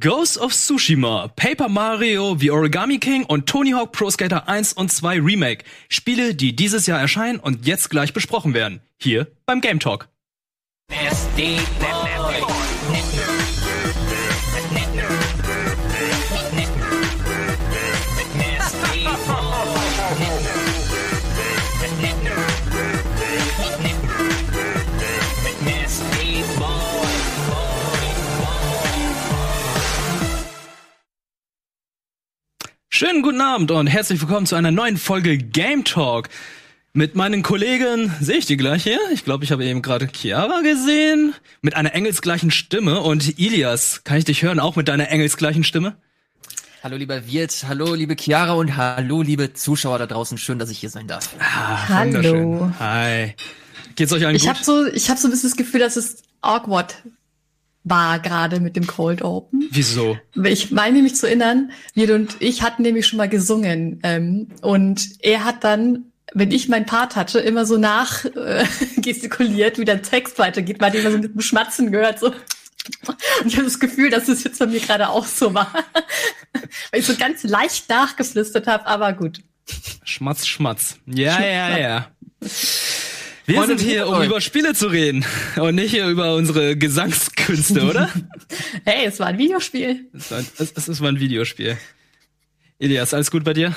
Ghost of Tsushima, Paper Mario, The Origami King und Tony Hawk Pro Skater 1 und 2 Remake. Spiele, die dieses Jahr erscheinen und jetzt gleich besprochen werden. Hier beim Game Talk. Schönen guten Abend und herzlich willkommen zu einer neuen Folge Game Talk. Mit meinen Kollegen sehe ich die gleich hier. Ich glaube, ich habe eben gerade Chiara gesehen. Mit einer engelsgleichen Stimme. Und Ilias, kann ich dich hören, auch mit deiner engelsgleichen Stimme? Hallo lieber Wirt, hallo liebe Chiara und hallo liebe Zuschauer da draußen. Schön, dass ich hier sein darf. Ah, hallo. Hi. Geht's euch allen ich gut? Ich habe so, ich habe so ein bisschen das Gefühl, dass es awkward war gerade mit dem Cold Open. Wieso? Ich meine mich zu erinnern, wir und ich hatten nämlich schon mal gesungen ähm, und er hat dann, wenn ich meinen Part hatte, immer so nach äh, gestikuliert, wie der Text weitergeht, man hat immer so mit dem Schmatzen gehört, so. Und ich habe das Gefühl, dass es jetzt bei mir gerade auch so war. Weil ich so ganz leicht nachgeflüstert habe, aber gut. Schmatz, Schmatz. Ja, ja, ja. Wir Freunde sind hier, um über Spiele zu reden und nicht hier über unsere Gesangskünste, oder? hey, es war ein Videospiel. Es war ein, es, es war ein Videospiel. Elias, alles gut bei dir?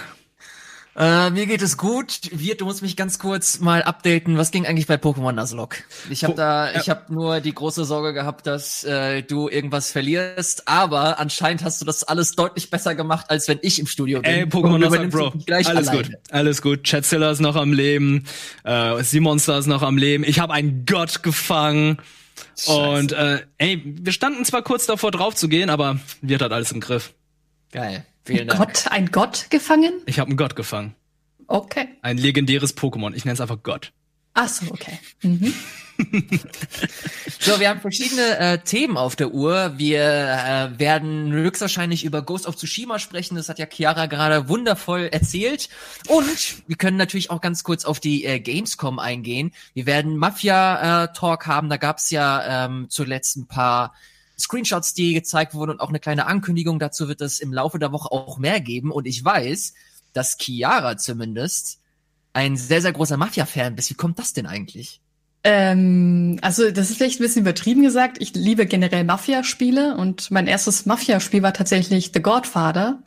Äh, mir geht es gut. Wirt, du musst mich ganz kurz mal updaten. Was ging eigentlich bei Pokémon Nuzlocke? Ich habe da, ich habe nur die große Sorge gehabt, dass äh, du irgendwas verlierst. Aber anscheinend hast du das alles deutlich besser gemacht, als wenn ich im Studio bin. Ey, Pokémon Nuzlocke, Bro. Alles alleine. gut, alles gut. Chatzilla ist noch am Leben. Äh, Simonster ist noch am Leben. Ich habe einen Gott gefangen. Scheiße. Und äh, ey, wir standen zwar kurz davor drauf zu gehen, aber Wirt hat alles im Griff. Geil. Vielen Dank. Gott, ein Gott gefangen? Ich habe einen Gott gefangen. Okay. Ein legendäres Pokémon. Ich nenne es einfach Gott. Ach so, okay. Mhm. so, wir haben verschiedene äh, Themen auf der Uhr. Wir äh, werden höchstwahrscheinlich über Ghost of Tsushima sprechen. Das hat ja Chiara gerade wundervoll erzählt. Und wir können natürlich auch ganz kurz auf die äh, Gamescom eingehen. Wir werden Mafia-Talk äh, haben. Da gab's ja ähm, zuletzt ein paar Screenshots, die gezeigt wurden und auch eine kleine Ankündigung. Dazu wird es im Laufe der Woche auch mehr geben. Und ich weiß, dass Chiara zumindest ein sehr, sehr großer Mafia-Fan bist. Wie kommt das denn eigentlich? Ähm, also das ist vielleicht ein bisschen übertrieben gesagt. Ich liebe generell Mafia-Spiele und mein erstes Mafia-Spiel war tatsächlich The Godfather.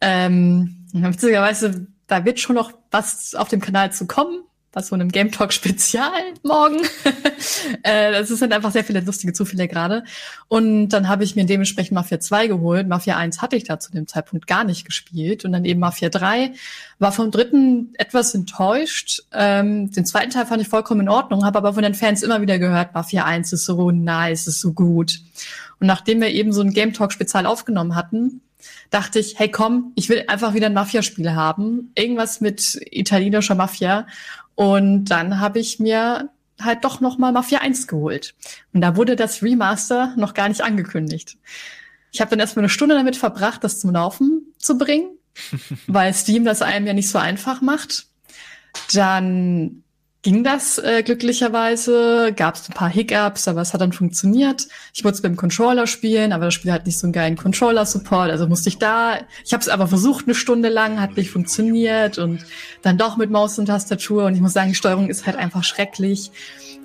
Ähm, witzigerweise, da wird schon noch was auf dem Kanal zu kommen bei so einem Game Talk Spezial morgen. äh, das sind einfach sehr viele lustige Zufälle gerade. Und dann habe ich mir dementsprechend Mafia 2 geholt. Mafia 1 hatte ich da zu dem Zeitpunkt gar nicht gespielt. Und dann eben Mafia 3. War vom dritten etwas enttäuscht. Ähm, den zweiten Teil fand ich vollkommen in Ordnung, habe aber von den Fans immer wieder gehört, Mafia 1 ist so nice, ist so gut. Und nachdem wir eben so ein Game Talk Spezial aufgenommen hatten, dachte ich, hey komm, ich will einfach wieder ein Mafia-Spiel haben. Irgendwas mit italienischer Mafia. Und dann habe ich mir halt doch noch mal Mafia 1 geholt. Und da wurde das Remaster noch gar nicht angekündigt. Ich habe dann erstmal eine Stunde damit verbracht, das zum Laufen zu bringen, weil Steam das einem ja nicht so einfach macht. Dann ging das äh, glücklicherweise, gab es ein paar Hiccups, aber es hat dann funktioniert. Ich wollte es mit dem Controller spielen, aber das Spiel hat nicht so einen geilen Controller-Support, also musste ich da. Ich habe es aber versucht eine Stunde lang, hat nicht funktioniert und dann doch mit Maus und Tastatur und ich muss sagen, die Steuerung ist halt einfach schrecklich.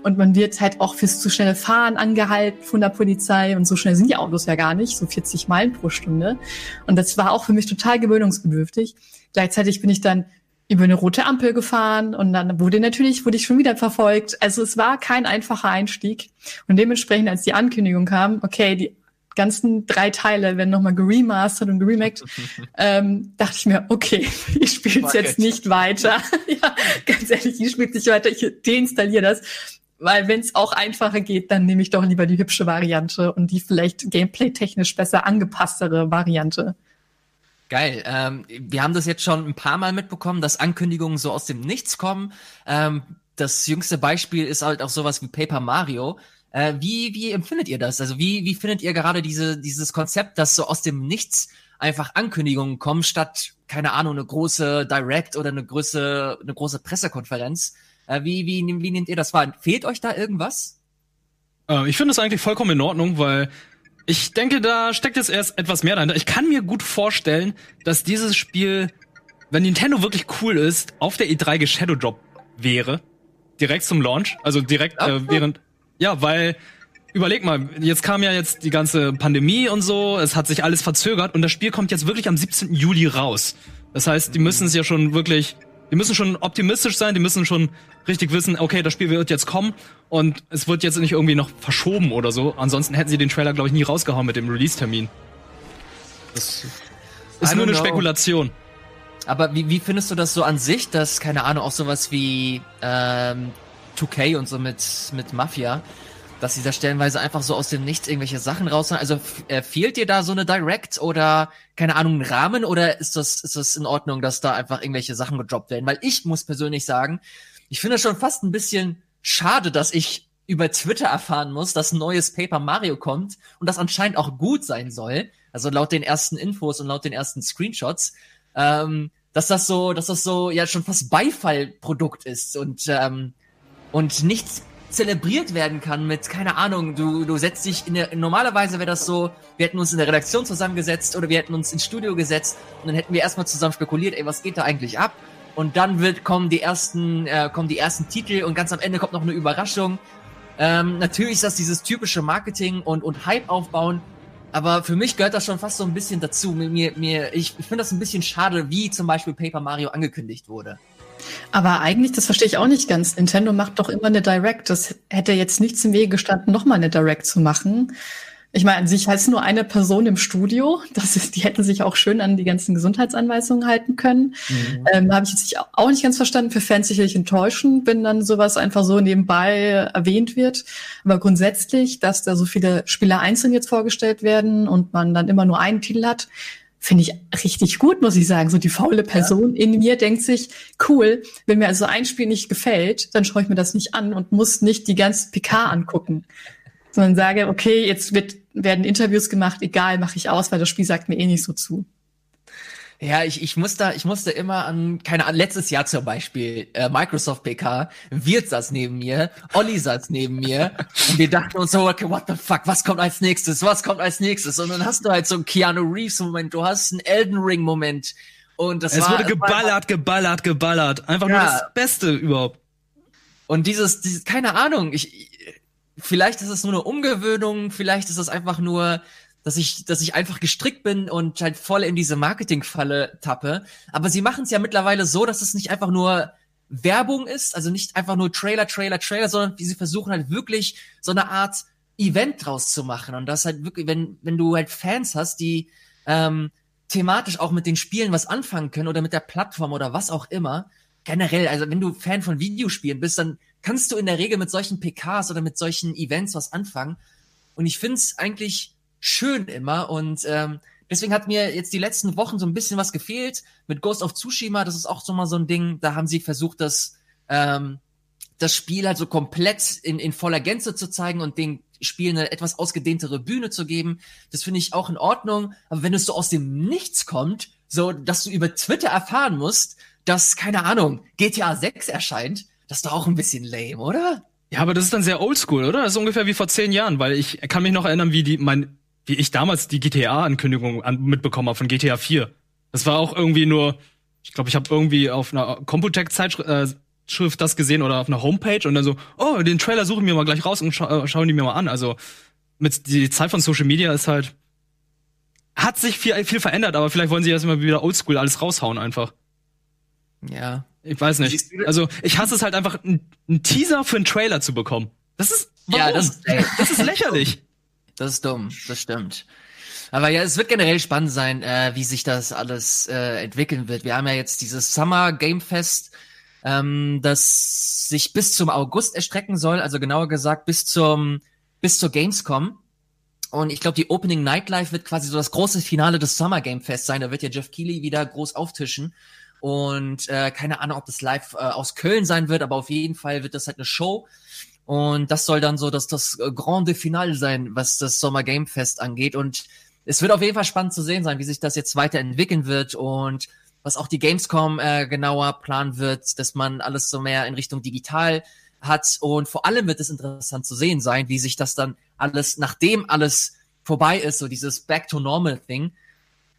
Und man wird halt auch fürs zu schnelle Fahren angehalten von der Polizei. Und so schnell sind die Autos ja gar nicht, so 40 Meilen pro Stunde. Und das war auch für mich total gewöhnungsbedürftig. Gleichzeitig bin ich dann über eine rote Ampel gefahren und dann wurde natürlich, wurde ich schon wieder verfolgt. Also es war kein einfacher Einstieg. Und dementsprechend, als die Ankündigung kam, okay, die ganzen drei Teile werden nochmal geremastert und geremaked, ähm, dachte ich mir, okay, ich spiele es jetzt nicht weiter. ja, ganz ehrlich, ich spiele nicht weiter, ich deinstalliere das. Weil wenn es auch einfacher geht, dann nehme ich doch lieber die hübsche Variante und die vielleicht gameplay-technisch besser angepasstere Variante. Geil. Ähm, wir haben das jetzt schon ein paar Mal mitbekommen, dass Ankündigungen so aus dem Nichts kommen. Ähm, das jüngste Beispiel ist halt auch sowas wie Paper Mario. Äh, wie, wie empfindet ihr das? Also wie, wie findet ihr gerade diese, dieses Konzept, dass so aus dem Nichts einfach Ankündigungen kommen, statt, keine Ahnung, eine große Direct oder eine große, eine große Pressekonferenz? Äh, wie, wie, wie nehmt ihr das wahr? Fehlt euch da irgendwas? Äh, ich finde es eigentlich vollkommen in Ordnung, weil Ich denke, da steckt jetzt erst etwas mehr dahinter. Ich kann mir gut vorstellen, dass dieses Spiel, wenn Nintendo wirklich cool ist, auf der E3 geshadowdrop wäre. Direkt zum Launch. Also direkt äh, während. Ja, weil überleg mal, jetzt kam ja jetzt die ganze Pandemie und so, es hat sich alles verzögert und das Spiel kommt jetzt wirklich am 17. Juli raus. Das heißt, die müssen es ja schon wirklich, die müssen schon optimistisch sein, die müssen schon richtig wissen, okay, das Spiel wird jetzt kommen und es wird jetzt nicht irgendwie noch verschoben oder so. Ansonsten hätten sie den Trailer, glaube ich, nie rausgehauen mit dem Release-Termin. Das ist nur eine know. Spekulation. Aber wie, wie findest du das so an sich, dass, keine Ahnung, auch sowas wie ähm, 2K und so mit, mit Mafia, dass sie da stellenweise einfach so aus dem Nichts irgendwelche Sachen raushauen? Also äh, fehlt dir da so eine Direct oder, keine Ahnung, ein Rahmen oder ist das, ist das in Ordnung, dass da einfach irgendwelche Sachen gedroppt werden? Weil ich muss persönlich sagen, ich finde es schon fast ein bisschen schade, dass ich über Twitter erfahren muss, dass ein neues Paper Mario kommt und das anscheinend auch gut sein soll. Also laut den ersten Infos und laut den ersten Screenshots. Ähm, dass das so, dass das so ja schon fast Beifallprodukt ist und ähm, und nichts zelebriert werden kann mit keine Ahnung. Du du setzt dich in der normalerweise wäre das so, wir hätten uns in der Redaktion zusammengesetzt oder wir hätten uns ins Studio gesetzt und dann hätten wir erstmal zusammen spekuliert, ey was geht da eigentlich ab? Und dann wird kommen die ersten äh, kommen die ersten Titel und ganz am Ende kommt noch eine Überraschung. Ähm, natürlich ist das dieses typische Marketing und und Hype aufbauen. Aber für mich gehört das schon fast so ein bisschen dazu. Mir, mir, mir ich finde das ein bisschen schade, wie zum Beispiel Paper Mario angekündigt wurde. Aber eigentlich, das verstehe ich auch nicht ganz. Nintendo macht doch immer eine Direct. Das hätte jetzt nichts im Wege gestanden, nochmal eine Direct zu machen. Ich meine, an sich heißt nur eine Person im Studio. Das ist, die hätten sich auch schön an die ganzen Gesundheitsanweisungen halten können. Ähm, Habe ich jetzt nicht, auch nicht ganz verstanden. Für Fans sicherlich enttäuschend, wenn dann sowas einfach so nebenbei erwähnt wird. Aber grundsätzlich, dass da so viele Spieler einzeln jetzt vorgestellt werden und man dann immer nur einen Titel hat, finde ich richtig gut, muss ich sagen. So die faule Person in mir denkt sich, cool, wenn mir also ein Spiel nicht gefällt, dann schaue ich mir das nicht an und muss nicht die ganze PK angucken. Sondern sage, okay, jetzt wird, werden Interviews gemacht, egal, mache ich aus, weil das Spiel sagt mir eh nicht so zu. Ja, ich, ich muss da, ich musste immer an, keine Ahnung, letztes Jahr zum Beispiel, äh, Microsoft PK, Wirt saß neben mir, Olli saß neben mir und wir dachten uns so, okay, what the fuck, was kommt als nächstes, was kommt als nächstes? Und dann hast du halt so einen Keanu Reeves Moment, du hast einen Elden Ring Moment und das Es war, wurde geballert, geballert, geballert. Einfach nur Ja. das Beste überhaupt. Und dieses, dieses, keine Ahnung, ich, vielleicht ist es nur eine Umgewöhnung, vielleicht ist es einfach nur, dass ich, dass ich einfach gestrickt bin und halt voll in diese Marketingfalle tappe. Aber sie machen es ja mittlerweile so, dass es nicht einfach nur Werbung ist, also nicht einfach nur Trailer, Trailer, Trailer, sondern sie versuchen halt wirklich so eine Art Event draus zu machen. Und das halt wirklich, wenn, wenn du halt Fans hast, die ähm, thematisch auch mit den Spielen was anfangen können oder mit der Plattform oder was auch immer, generell, also wenn du Fan von Videospielen bist, dann kannst du in der Regel mit solchen PKs oder mit solchen Events was anfangen. Und ich find's eigentlich schön immer. Und ähm, deswegen hat mir jetzt die letzten Wochen so ein bisschen was gefehlt. Mit Ghost of Tsushima, das ist auch so mal so ein Ding, da haben sie versucht, das, ähm, das Spiel halt so komplett in, in voller Gänze zu zeigen und den Spiel eine etwas ausgedehntere Bühne zu geben. Das finde ich auch in Ordnung. Aber wenn es so aus dem Nichts kommt, so dass du über Twitter erfahren musst, dass, keine Ahnung, GTA 6 erscheint, das ist doch auch ein bisschen lame, oder? Ja, aber das ist dann sehr oldschool, oder? Das ist ungefähr wie vor zehn Jahren, weil ich kann mich noch erinnern, wie die, mein, wie ich damals die GTA-Ankündigung an, mitbekommen habe von GTA 4. Das war auch irgendwie nur, ich glaube, ich habe irgendwie auf einer Computec-Zeitschrift das gesehen oder auf einer Homepage und dann so, oh, den Trailer suchen wir mal gleich raus und scha äh, schauen die mir mal an. Also mit die Zeit von Social Media ist halt hat sich viel, viel verändert, aber vielleicht wollen sie jetzt immer wieder oldschool alles raushauen einfach. Ja. Ich weiß nicht. Also ich hasse es halt einfach, einen Teaser für einen Trailer zu bekommen. Das ist, warum? Ja, das- das ist lächerlich. Das ist dumm, das stimmt. Aber ja, es wird generell spannend sein, äh, wie sich das alles äh, entwickeln wird. Wir haben ja jetzt dieses Summer Game Fest, ähm, das sich bis zum August erstrecken soll, also genauer gesagt bis zum bis zur Gamescom. Und ich glaube, die Opening Nightlife wird quasi so das große Finale des Summer Game Fest sein. Da wird ja Jeff Keighley wieder groß auftischen. Und äh, keine Ahnung, ob das live äh, aus Köln sein wird, aber auf jeden Fall wird das halt eine Show. Und das soll dann so dass das äh, Grande Finale sein, was das Sommer Game Fest angeht. Und es wird auf jeden Fall spannend zu sehen sein, wie sich das jetzt weiterentwickeln wird und was auch die Gamescom äh, genauer planen wird, dass man alles so mehr in Richtung digital hat. Und vor allem wird es interessant zu sehen sein, wie sich das dann alles, nachdem alles vorbei ist, so dieses Back to Normal Thing,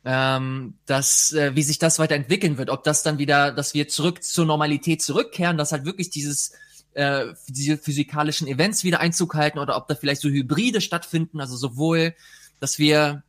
ähm, dass, äh, wie sich das weiterentwickeln wird, ob das dann wieder, dass wir zurück zur Normalität zurückkehren, dass halt wirklich dieses äh, diese physikalischen Events wieder Einzug halten oder ob da vielleicht so Hybride stattfinden, also sowohl, dass wir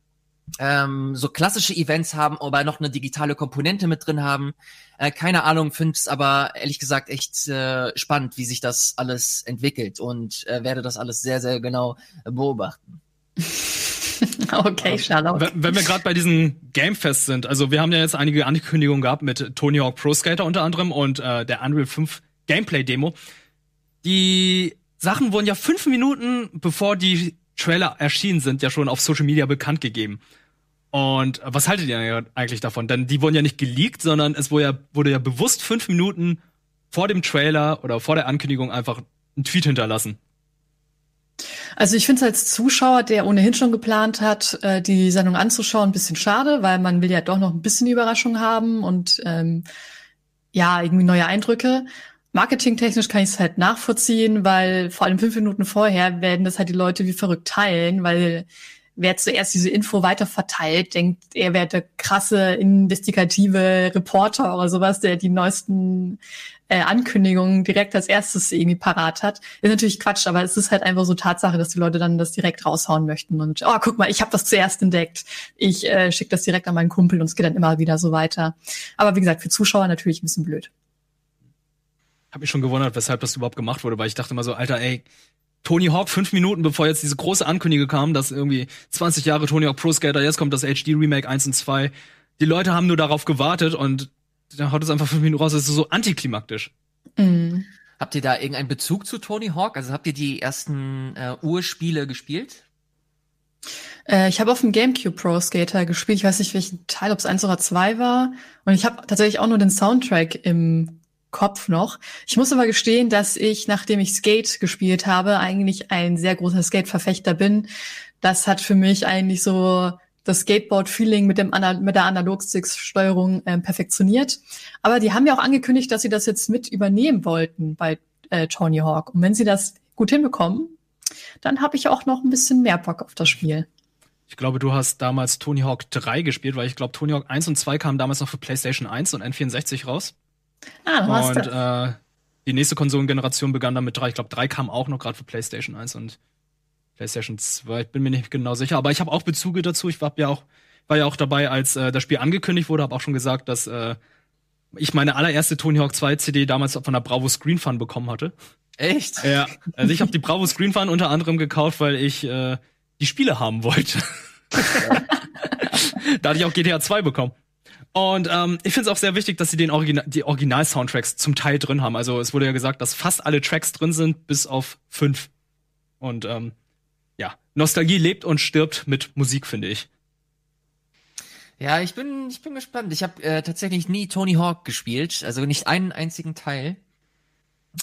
ähm, so klassische Events haben, aber noch eine digitale Komponente mit drin haben. Äh, keine Ahnung, finde es aber ehrlich gesagt echt äh, spannend, wie sich das alles entwickelt und äh, werde das alles sehr, sehr genau beobachten. okay, Charlotte. Wenn, wenn wir gerade bei diesen Gamefest sind, also wir haben ja jetzt einige Ankündigungen gehabt mit Tony Hawk Pro Skater unter anderem und äh, der Unreal 5 Gameplay Demo. Die Sachen wurden ja fünf Minuten bevor die Trailer erschienen sind, ja schon auf Social Media bekannt gegeben. Und was haltet ihr eigentlich davon? Denn die wurden ja nicht geleakt, sondern es wurde ja, wurde ja bewusst fünf Minuten vor dem Trailer oder vor der Ankündigung einfach ein Tweet hinterlassen. Also ich finde es als Zuschauer, der ohnehin schon geplant hat, äh, die Sendung anzuschauen, ein bisschen schade, weil man will ja doch noch ein bisschen Überraschung haben und ähm, ja, irgendwie neue Eindrücke. Marketingtechnisch kann ich es halt nachvollziehen, weil vor allem fünf Minuten vorher werden das halt die Leute wie verrückt teilen, weil wer zuerst diese Info weiter verteilt, denkt, er wäre der krasse investigative Reporter oder sowas, der die neuesten äh, Ankündigungen direkt als erstes irgendwie parat hat. Ist natürlich Quatsch, aber es ist halt einfach so Tatsache, dass die Leute dann das direkt raushauen möchten und oh, guck mal, ich habe das zuerst entdeckt. Ich äh, schicke das direkt an meinen Kumpel und es geht dann immer wieder so weiter. Aber wie gesagt, für Zuschauer natürlich ein bisschen blöd habe mich schon gewundert, weshalb das überhaupt gemacht wurde, weil ich dachte immer so, Alter, ey, Tony Hawk fünf Minuten bevor jetzt diese große Ankündigung kam, dass irgendwie 20 Jahre Tony Hawk Pro Skater, jetzt kommt das HD Remake 1 und 2. Die Leute haben nur darauf gewartet und dann haut es einfach fünf Minuten raus. Das ist so antiklimaktisch. Mhm. Habt ihr da irgendeinen Bezug zu Tony Hawk? Also habt ihr die ersten äh, Urspiele gespielt? Äh, ich habe auf dem GameCube Pro Skater gespielt. Ich weiß nicht, welchen Teil, ob es eins oder zwei war. Und ich habe tatsächlich auch nur den Soundtrack im Kopf noch. Ich muss aber gestehen, dass ich, nachdem ich Skate gespielt habe, eigentlich ein sehr großer Skate-Verfechter bin. Das hat für mich eigentlich so das Skateboard-Feeling mit, dem mit der Analog-Sticks-Steuerung äh, perfektioniert. Aber die haben ja auch angekündigt, dass sie das jetzt mit übernehmen wollten bei äh, Tony Hawk. Und wenn sie das gut hinbekommen, dann habe ich auch noch ein bisschen mehr Bock auf das Spiel. Ich glaube, du hast damals Tony Hawk 3 gespielt, weil ich glaube, Tony Hawk 1 und 2 kamen damals noch für PlayStation 1 und N64 raus. Ah, du hast und äh, die nächste Konsolengeneration begann dann mit drei. Ich glaube, drei kam auch noch gerade für PlayStation 1 und PlayStation 2. Ich bin mir nicht genau sicher, aber ich habe auch Bezüge dazu. Ich war ja auch, war ja auch dabei, als äh, das Spiel angekündigt wurde, habe auch schon gesagt, dass äh, ich meine allererste Tony Hawk 2 CD damals von der Bravo Screen Fun bekommen hatte. Echt? Ja. Also ich habe die Bravo Screen Fun unter anderem gekauft, weil ich äh, die Spiele haben wollte. da hatte ich auch GTA 2 bekommen. Und ähm, ich finde es auch sehr wichtig, dass sie den Original, die Original-Soundtracks zum Teil drin haben. Also es wurde ja gesagt, dass fast alle Tracks drin sind, bis auf fünf. Und ähm, ja, Nostalgie lebt und stirbt mit Musik, finde ich. Ja, ich bin, ich bin gespannt. Ich habe äh, tatsächlich nie Tony Hawk gespielt, also nicht einen einzigen Teil.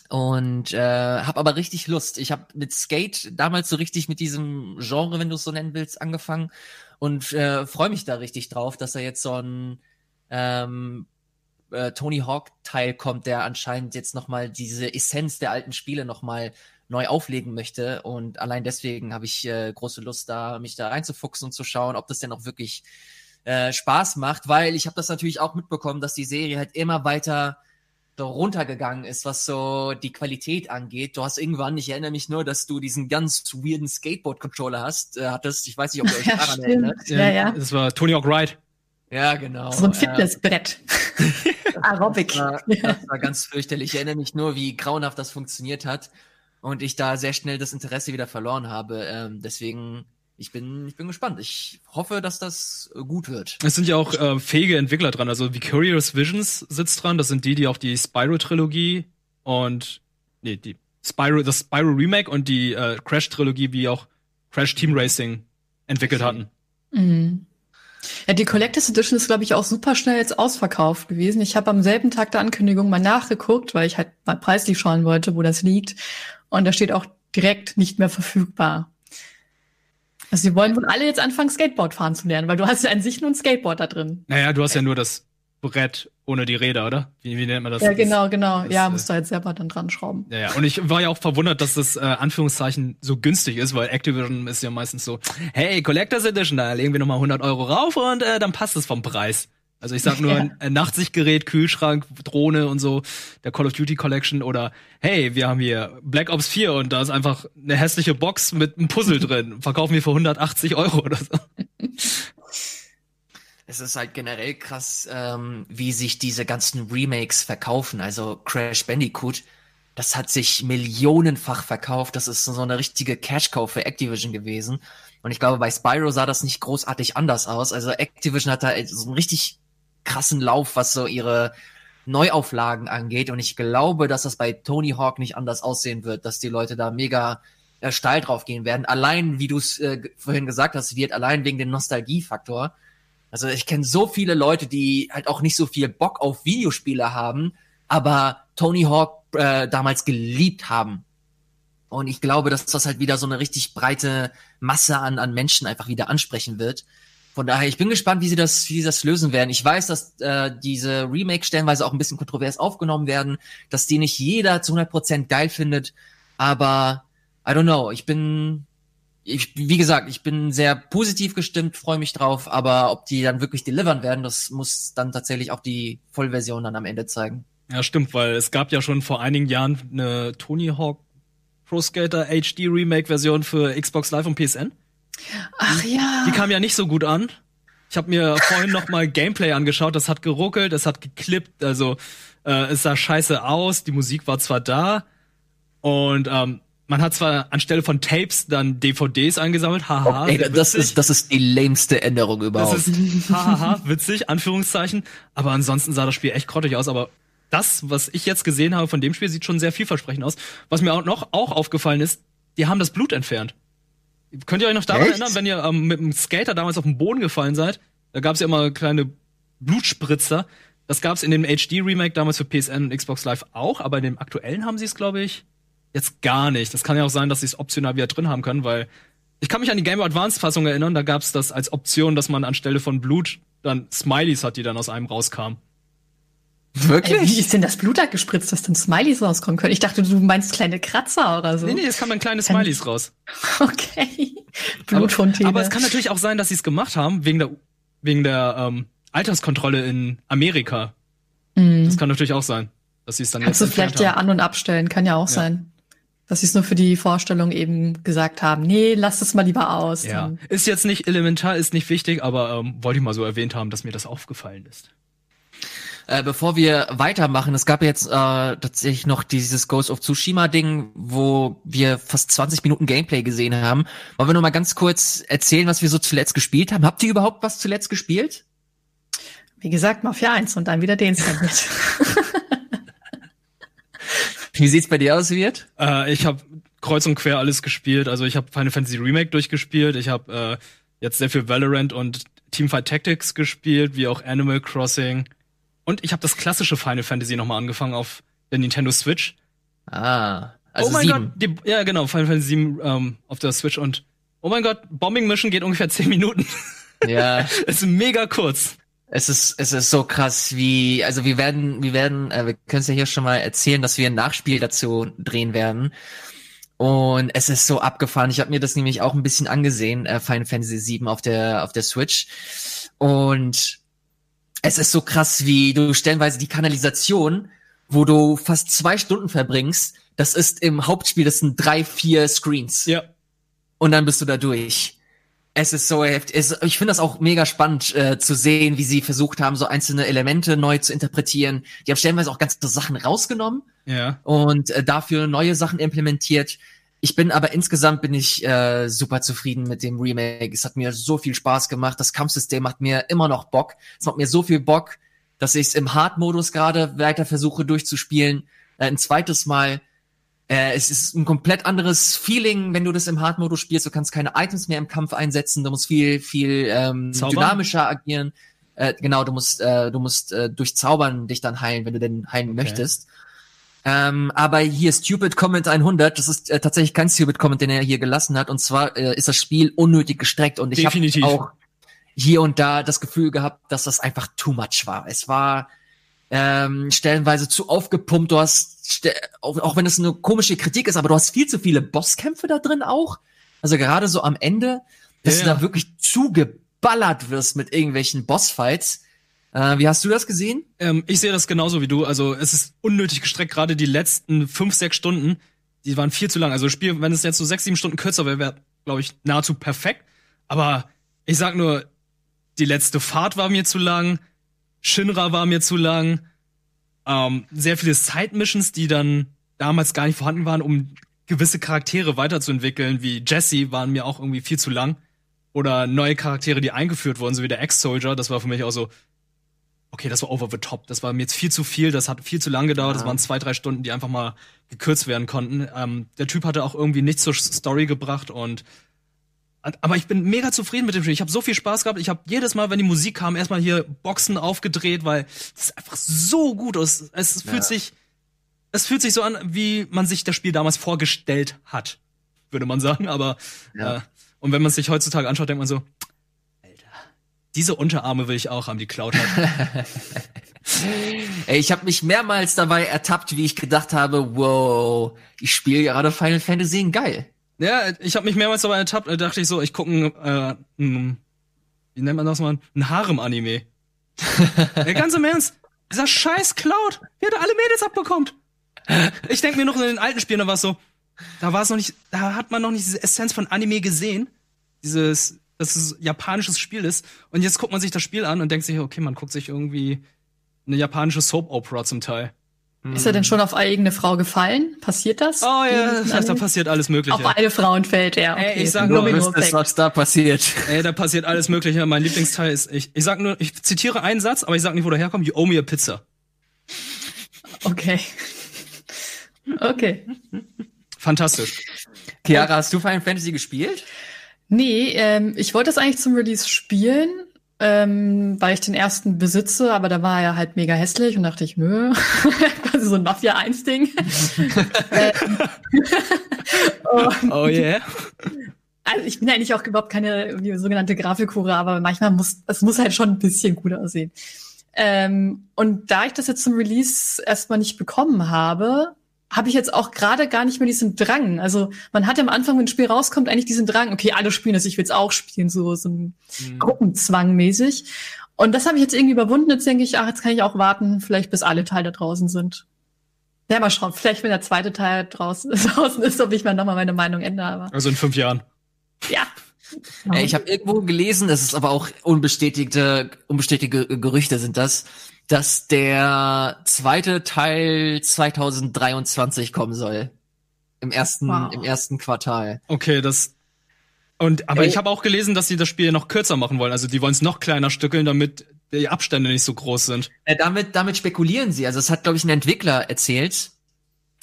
Und äh, habe aber richtig Lust. Ich habe mit Skate damals so richtig mit diesem Genre, wenn du es so nennen willst, angefangen und äh, freue mich da richtig drauf, dass er jetzt so ein ähm, äh, Tony Hawk Teil kommt, der anscheinend jetzt nochmal diese Essenz der alten Spiele nochmal neu auflegen möchte. Und allein deswegen habe ich äh, große Lust, da mich da reinzufuchsen und zu schauen, ob das denn auch wirklich äh, Spaß macht, weil ich habe das natürlich auch mitbekommen, dass die Serie halt immer weiter runtergegangen ist, was so die Qualität angeht. Du hast irgendwann, ich erinnere mich nur, dass du diesen ganz weirden Skateboard-Controller hast, äh, hattest. Ich weiß nicht, ob ihr euch daran erinnert. Ja, ja. Das war Tony Hawk Ride. Ja, genau. So ein Fitnessbrett. Aerobic. Das war, das war ganz fürchterlich. Ich erinnere mich nur, wie grauenhaft das funktioniert hat und ich da sehr schnell das Interesse wieder verloren habe. Ähm, deswegen, ich bin, ich bin gespannt. Ich hoffe, dass das gut wird. Es sind ja auch äh, fähige Entwickler dran. Also Vicarious Visions sitzt dran. Das sind die, die auch die Spyro-Trilogie und nee, die Spyro, das Spyro Remake und die äh, Crash-Trilogie wie auch Crash Team Racing entwickelt hatten. Mhm. Ja, die Collectors Edition ist, glaube ich, auch super schnell jetzt ausverkauft gewesen. Ich habe am selben Tag der Ankündigung mal nachgeguckt, weil ich halt mal preislich schauen wollte, wo das liegt. Und da steht auch direkt nicht mehr verfügbar. Also sie wollen wohl alle jetzt anfangen, Skateboard fahren zu lernen, weil du hast ja an sich nur ein Skateboard da drin. Naja, du hast ja nur das Brett ohne die Räder, oder? Wie, wie nennt man das? Ja, genau, genau. das, ja, äh, musst du halt selber dann dran schrauben. Ja, ja. Und ich war ja auch verwundert, dass das äh, Anführungszeichen so günstig ist, weil Activision ist ja meistens so, hey, Collectors Edition, da legen wir nochmal 100 Euro rauf und äh, dann passt es vom Preis. Also ich sag nur Ja. ein, ein Nachtsichtgerät, Kühlschrank, Drohne und so, der Call of Duty Collection oder hey, wir haben hier Black Ops 4 und da ist einfach eine hässliche Box mit einem Puzzle drin. Verkaufen wir für 180 Euro oder so. Es ist halt generell krass, ähm, wie sich diese ganzen Remakes verkaufen. Also Crash Bandicoot, das hat sich millionenfach verkauft. Das ist so eine richtige Cash-Cow für Activision gewesen. Und ich glaube, bei Spyro sah das nicht großartig anders aus. Also Activision hat da so einen richtig krassen Lauf, was so ihre Neuauflagen angeht. Und ich glaube, dass das bei Tony Hawk nicht anders aussehen wird, dass die Leute da mega äh, steil drauf gehen werden. Allein, wie du es äh, vorhin gesagt hast, wird allein wegen dem Nostalgiefaktor. Also ich kenne so viele Leute, die halt auch nicht so viel Bock auf Videospiele haben, aber Tony Hawk äh, damals geliebt haben. Und ich glaube, dass das halt wieder so eine richtig breite Masse an, an Menschen einfach wieder ansprechen wird. Von daher, ich bin gespannt, wie sie das, wie sie das lösen werden. Ich weiß, dass äh, diese Remake stellenweise auch ein bisschen kontrovers aufgenommen werden, dass die nicht jeder zu 100% geil findet, aber I don't know, ich bin ich, wie gesagt, ich bin sehr positiv gestimmt, freue mich drauf, aber ob die dann wirklich delivern werden, das muss dann tatsächlich auch die Vollversion dann am Ende zeigen. Ja, stimmt, weil es gab ja schon vor einigen Jahren eine Tony Hawk Pro Skater HD Remake Version für Xbox Live und PSN. Ach ja. Die kam ja nicht so gut an. Ich habe mir vorhin noch mal Gameplay angeschaut. Das hat geruckelt, es hat geklippt. Also äh, es sah scheiße aus. Die Musik war zwar da und ähm, man hat zwar anstelle von Tapes dann DVDs eingesammelt. Haha. Ey, sehr das witzig. ist, das ist die lämste Änderung überhaupt. Das ist hahaha, witzig, Anführungszeichen. Aber ansonsten sah das Spiel echt grottig aus. Aber das, was ich jetzt gesehen habe von dem Spiel, sieht schon sehr vielversprechend aus. Was mir auch noch auch aufgefallen ist, die haben das Blut entfernt. Könnt ihr euch noch daran Echt? erinnern, wenn ihr ähm, mit dem Skater damals auf den Boden gefallen seid? Da gab es ja immer kleine Blutspritzer. Das gab es in dem HD-Remake damals für PSN und Xbox Live auch, aber in dem aktuellen haben sie es, glaube ich, jetzt gar nicht. Das kann ja auch sein, dass sie es optional wieder drin haben können, weil ich kann mich an die Game Boy Advance Fassung erinnern, da gab es das als Option, dass man anstelle von Blut dann Smileys hat, die dann aus einem rauskamen. Ey, wie ist denn das Blut da gespritzt, dass dann Smileys rauskommen können? Ich dachte, du meinst kleine Kratzer oder so. Nee, nee, es kamen kleine Smileys raus. Okay. Aber, Blutfontäne. aber es kann natürlich auch sein, dass sie es gemacht haben, wegen der, wegen der ähm, Alterskontrolle in Amerika. Mhm. Das kann natürlich auch sein, dass sie es dann Kannst du jetzt entfernt vielleicht ja haben. an- und abstellen, kann ja auch Ja. sein. Dass sie es nur für die Vorstellung eben gesagt haben, nee, lass es mal lieber aus. Ja, ist jetzt nicht elementar, ist nicht wichtig, aber ähm, wollte ich mal so erwähnt haben, dass mir das aufgefallen ist. Äh, bevor wir weitermachen, es gab jetzt äh, tatsächlich noch dieses Ghost of Tsushima Ding, wo wir fast 20 Minuten Gameplay gesehen haben. Wollen wir noch mal ganz kurz erzählen, was wir so zuletzt gespielt haben? Habt ihr überhaupt was zuletzt gespielt? Wie gesagt, Mafia 1 und dann wieder den Segment. Wie sieht's bei dir aus, Wirt? Äh, ich habe kreuz und quer alles gespielt. Also ich habe Final Fantasy Remake durchgespielt. Ich habe äh, jetzt sehr viel Valorant und Teamfight Tactics gespielt, wie auch Animal Crossing. Und ich habe das klassische Final Fantasy nochmal angefangen auf der Nintendo Switch. Ah, also oh mein sieben. Gott, die, ja genau, Final Fantasy 7 ähm, auf der Switch und oh mein Gott, Bombing Mission geht ungefähr 10 Minuten. Ja, ist mega kurz. es ist es ist so krass, wie also wir werden wir werden äh, wir können es ja hier schon mal erzählen, dass wir ein Nachspiel dazu drehen werden. Und es ist so abgefahren. Ich habe mir das nämlich auch ein bisschen angesehen, äh, Final Fantasy 7 auf der auf der Switch. Und es ist so krass, wie du stellenweise die Kanalisation, wo du fast zwei Stunden verbringst, das ist im Hauptspiel, das sind drei, vier Screens. Ja. Und dann bist du da durch. Es ist so heftig. Es, ich finde das auch mega spannend äh, zu sehen, wie sie versucht haben, so einzelne Elemente neu zu interpretieren. Die haben stellenweise auch ganze Sachen rausgenommen Ja. und äh, dafür neue Sachen implementiert. Ich bin aber insgesamt bin ich äh, super zufrieden mit dem Remake. Es hat mir so viel Spaß gemacht. Das Kampfsystem macht mir immer noch Bock. Es macht mir so viel Bock, dass ich es im Hard-Modus gerade weiter versuche durchzuspielen. Äh, ein zweites Mal. Äh, es ist ein komplett anderes Feeling, wenn du das im Hard-Modus spielst. Du kannst keine Items mehr im Kampf einsetzen. Du musst viel, viel ähm, Zaubern? dynamischer agieren. Äh, genau, du musst, äh, du musst äh, durch Zaubern dich dann heilen, wenn du denn heilen möchtest. Ähm, aber hier Stupid Comment 100, das ist äh, tatsächlich kein Stupid Comment, den er hier gelassen hat. Und zwar äh, ist das Spiel unnötig gestreckt und ich habe auch hier und da das Gefühl gehabt, dass das einfach too much war. Es war ähm, stellenweise zu aufgepumpt. Du hast, auch, auch wenn es eine komische Kritik ist, aber du hast viel zu viele Bosskämpfe da drin auch. Also gerade so am Ende, dass Ja, du ja. da wirklich zugeballert wirst mit irgendwelchen Bossfights. Äh, wie hast du das gesehen? Ähm, ich sehe das genauso wie du. Also es ist unnötig gestreckt, gerade die letzten fünf, sechs Stunden, die waren viel zu lang. Also Spiel, wenn es jetzt so sechs, sieben Stunden kürzer wäre, wäre, glaube ich, nahezu perfekt. Aber ich sag nur, die letzte Fahrt war mir zu lang, Shinra war mir zu lang, ähm, sehr viele Side-Missions, die dann damals gar nicht vorhanden waren, um gewisse Charaktere weiterzuentwickeln, wie Jesse, waren mir auch irgendwie viel zu lang. Oder neue Charaktere, die eingeführt wurden, so wie der Ex-Soldier, das war für mich auch so, okay, das war over the top. Das war mir jetzt viel zu viel, das hat viel zu lang gedauert, das Ja. waren zwei, drei Stunden, die einfach mal gekürzt werden konnten. Ähm, der Typ hatte auch irgendwie nichts zur Story gebracht und aber ich bin mega zufrieden mit dem Spiel. Ich habe so viel Spaß gehabt. Ich habe jedes Mal, wenn die Musik kam, erstmal hier Boxen aufgedreht, weil es ist einfach so gut ist. Es fühlt Ja. sich es fühlt sich so an, wie man sich das Spiel damals vorgestellt hat, würde man sagen. Aber Ja. äh, und wenn man es sich heutzutage anschaut, denkt man so, diese Unterarme will ich auch haben, die Cloud hat. Ey, ich habe mich mehrmals dabei ertappt, wie ich gedacht habe, wow, ich spiele gerade Final Fantasy, geil. Ja, ich habe mich mehrmals dabei ertappt, da dachte ich so, ich gucke äh, ein, wie nennt man das mal, ein Harem-Anime. ja, ganz im Ernst, dieser scheiß Cloud, wie hat er alle Mädels abbekommt? Ich denk mir noch in den alten Spielen, da war es so, da war es noch nicht, da hat man noch nicht diese Essenz von Anime gesehen, dieses, dass es ein japanisches Spiel ist. Und jetzt guckt man sich das Spiel an und denkt sich, okay, man guckt sich irgendwie eine japanische Soap-Opera zum Teil. Ist er denn schon auf eigene Frau gefallen? Passiert das? Oh ja, das heißt, da passiert alles Mögliche. Auf beide Frauen fällt er. Okay. Ey, ich sag nur, wüsstest, Effekt. was da passiert. Ey, da passiert alles Mögliche. Mein Lieblingsteil ist, ich, ich sag nur, ich zitiere einen Satz, aber ich sag nicht, wo der herkommt. You owe me a pizza. Okay. Okay. Fantastisch. Chiara, hast du Final Fantasy gespielt? Nee, ähm, ich wollte das eigentlich zum Release spielen, ähm, weil ich den ersten besitze, aber da war er halt mega hässlich und dachte ich, nö, quasi so ein Mafia 1 Ding. ähm, Oh yeah. also ich bin eigentlich auch überhaupt keine sogenannte Grafikhure, aber manchmal muss es muss halt schon ein bisschen gut aussehen. Ähm, und da ich das jetzt zum Release erstmal nicht bekommen habe, habe ich jetzt auch gerade gar nicht mehr diesen Drang. Also man hat am Anfang, wenn ein Spiel rauskommt, eigentlich diesen Drang, okay, alle spielen das, ich will es auch spielen, so, so ein Gruppenzwang mäßig. Und das habe ich jetzt irgendwie überwunden. Jetzt denke ich, ach, jetzt kann ich auch warten, vielleicht bis alle Teile draußen sind. Ja, mal schauen. Vielleicht, wenn der zweite Teil draußen, draußen ist, ob ich mal nochmal meine Meinung ändere. Aber Also in fünf Jahren. ja. Ey, ich habe irgendwo gelesen, das ist aber auch unbestätigte, unbestätigte Gerüchte sind das, dass der zweite Teil 2023 kommen soll. Im ersten, Wow. im ersten Quartal. Okay, das. Und aber Ey. ich habe auch gelesen, dass sie das Spiel noch kürzer machen wollen. Also die wollen es noch kleiner stückeln, damit die Abstände nicht so groß sind. Äh, damit, damit spekulieren sie. Also es hat, glaube ich, ein Entwickler erzählt.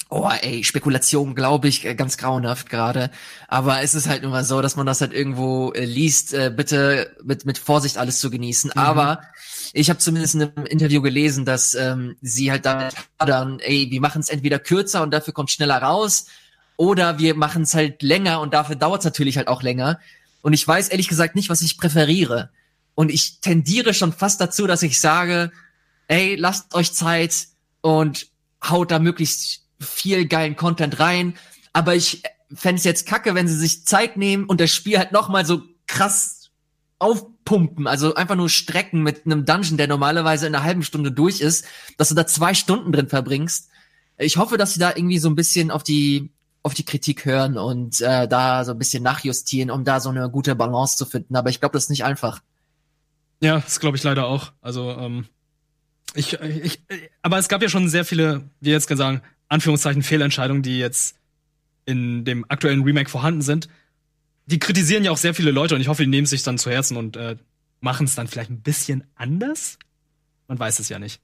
Oh, ey, Spekulation, glaube ich, äh, ganz grauenhaft gerade. Aber es ist halt nun mal so, dass man das halt irgendwo äh, liest. Äh, bitte mit, mit Vorsicht alles zu genießen. Aber ich habe zumindest in einem Interview gelesen, dass ähm, sie halt damit hadern, ey, wir machen es entweder kürzer und dafür kommt schneller raus, oder wir machen es halt länger und dafür dauert es natürlich halt auch länger. Und ich weiß ehrlich gesagt nicht, was ich präferiere. Und ich tendiere schon fast dazu, dass ich sage, ey, lasst euch Zeit und haut da möglichst viel geilen Content rein. Aber ich fände es jetzt kacke, wenn sie sich Zeit nehmen und das Spiel halt noch mal so krass aufpumpen, also einfach nur strecken mit einem Dungeon, der normalerweise in einer halben Stunde durch ist, dass du da zwei Stunden drin verbringst. Ich hoffe, dass sie da irgendwie so ein bisschen auf die auf die Kritik hören und äh, da so ein bisschen nachjustieren, um da so eine gute Balance zu finden. Aber ich glaube, das ist nicht einfach. Ja, das glaube ich leider auch. Also, ähm, ich, ich, aber es gab ja schon sehr viele, wie jetzt kann sagen, Anführungszeichen Fehlentscheidungen, die jetzt in dem aktuellen Remake vorhanden sind. Die kritisieren ja auch sehr viele Leute und ich hoffe, die nehmen es sich dann zu Herzen und äh, machen es dann vielleicht ein bisschen anders. Man weiß es ja nicht.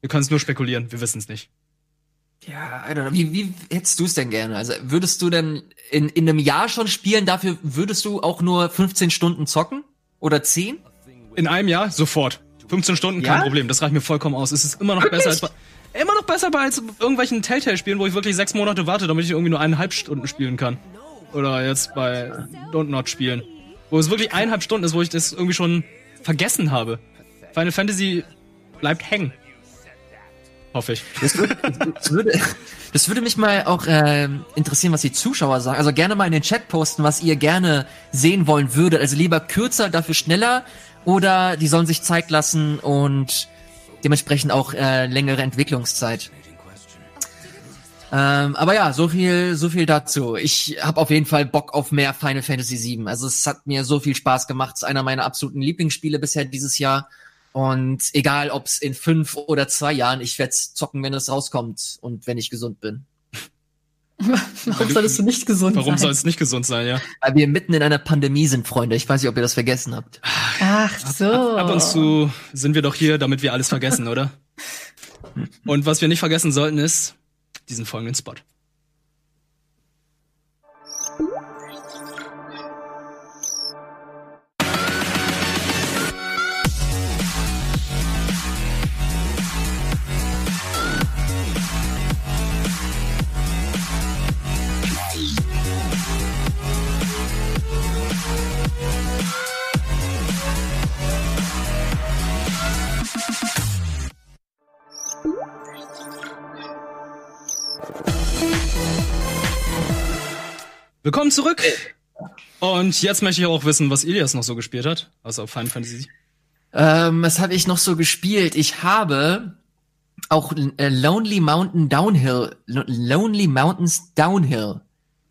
Wir können es nur spekulieren, wir wissen es nicht. Ja, I don't know. Wie, wie hättest du es denn gerne? Also würdest du denn in, in einem Jahr schon spielen, dafür würdest du auch nur 15 Stunden zocken? Oder 10? In einem Jahr sofort. 15 Stunden, kein Ja? Problem. Das reicht mir vollkommen aus. Es ist immer noch besser als bei, immer noch besser bei als irgendwelchen Telltale-Spielen, wo ich wirklich sechs Monate warte, damit ich irgendwie nur eineinhalb Stunden spielen kann. Oder jetzt bei Don't Not spielen. Wo es wirklich eineinhalb Stunden ist, wo ich das irgendwie schon vergessen habe. Final Fantasy bleibt hängen. Hoffe ich. Das würde, das würde, das würde mich mal auch äh, interessieren, was die Zuschauer sagen. Also gerne mal in den Chat posten, was ihr gerne sehen wollen würdet. Also lieber kürzer, dafür schneller oder die sollen sich Zeit lassen und dementsprechend auch äh, längere Entwicklungszeit. Ähm, aber ja, so viel, so viel dazu. Ich habe auf jeden Fall Bock auf mehr Final Fantasy VII. Also es hat mir so viel Spaß gemacht. Es ist einer meiner absoluten Lieblingsspiele bisher dieses Jahr. Und egal, ob es in fünf oder zwei Jahren, ich werde zocken, wenn es rauskommt und wenn ich gesund bin. Warum solltest du nicht gesund Warum sein? soll es nicht gesund sein, ja? Weil wir mitten in einer Pandemie sind, Freunde. Ich weiß nicht, ob ihr das vergessen habt. Ach so. Ab und zu sind wir doch hier, damit wir alles vergessen, oder? Und was wir nicht vergessen sollten, ist diesen folgenden Spot. Willkommen zurück. Und jetzt möchte ich auch wissen, was Ilias noch so gespielt hat, außer Final Fantasy. Ähm, was habe ich noch so gespielt? Ich habe auch äh, Lonely Mountain Downhill, Lo- Lonely Mountains Downhill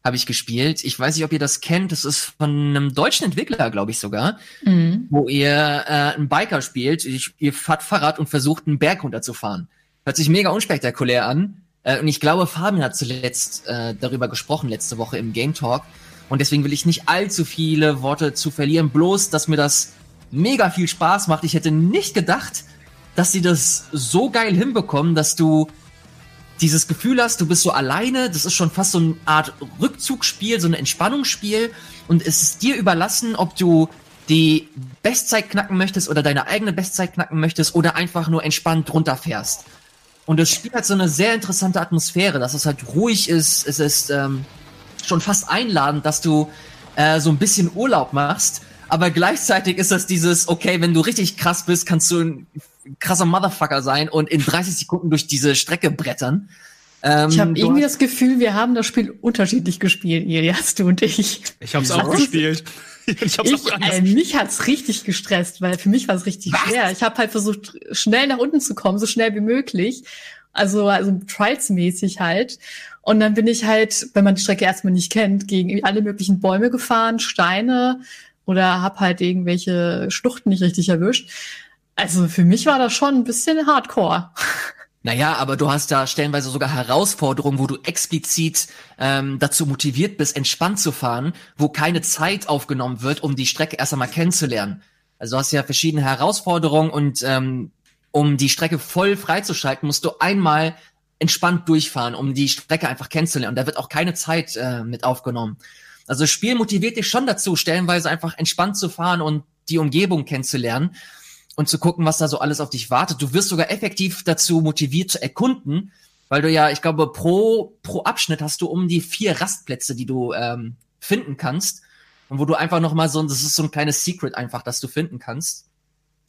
habe ich gespielt. Ich weiß nicht, ob ihr das kennt. Das ist von einem deutschen Entwickler, glaube ich sogar, Mhm. wo ihr äh, einen Biker spielt. Ich, ihr fahrt Fahrrad und versucht, einen Berg runterzufahren. Hört sich mega unspektakulär an. Äh, und ich glaube, Fabian hat zuletzt äh, darüber gesprochen, letzte Woche im Game Talk. Und deswegen will ich nicht allzu viele Worte zu verlieren. Bloß, dass mir das mega viel Spaß macht. Ich hätte nicht gedacht, dass sie das so geil hinbekommen, dass du dieses Gefühl hast, du bist so alleine, das ist schon fast so eine Art Rückzugsspiel, so ein Entspannungsspiel und es ist dir überlassen, ob du die Bestzeit knacken möchtest oder deine eigene Bestzeit knacken möchtest oder einfach nur entspannt runterfährst. Und das Spiel hat so eine sehr interessante Atmosphäre, dass es halt ruhig ist, es ist ähm, schon fast einladend, dass du äh, so ein bisschen Urlaub machst, aber gleichzeitig ist das dieses, okay, wenn du richtig krass bist, kannst du ein krasser Motherfucker sein und in 30 Sekunden durch diese Strecke brettern. Ähm, Ich habe irgendwie das Gefühl, wir haben das Spiel unterschiedlich gespielt, Ilias, du und ich. Ich hab's Wieso? auch gespielt. Ich hab's Ich, auch äh, mich hat's richtig gestresst, weil für mich war es richtig Was? schwer. Ich habe halt versucht, schnell nach unten zu kommen, so schnell wie möglich. Also, also Trials-mäßig halt. Und dann bin ich halt, wenn man die Strecke erstmal nicht kennt, gegen alle möglichen Bäume gefahren, Steine oder hab halt irgendwelche Schluchten nicht richtig erwischt. Also für mich war das schon ein bisschen hardcore. Naja, aber du hast da stellenweise sogar Herausforderungen, wo du explizit ähm, dazu motiviert bist, entspannt zu fahren, wo keine Zeit aufgenommen wird, um die Strecke erst einmal kennenzulernen. Also du hast ja verschiedene Herausforderungen und ähm, um die Strecke voll freizuschalten, musst du einmal entspannt durchfahren, um die Strecke einfach kennenzulernen. Und da wird auch keine Zeit äh, mit aufgenommen. Also das Spiel motiviert dich schon dazu, stellenweise einfach entspannt zu fahren und die Umgebung kennenzulernen und zu gucken, was da so alles auf dich wartet. Du wirst sogar effektiv dazu motiviert zu erkunden, weil du ja, ich glaube, pro, pro Abschnitt hast du um die vier Rastplätze, die du ähm, finden kannst. Und wo du einfach noch mal so, das ist so ein kleines Secret einfach, das du finden kannst.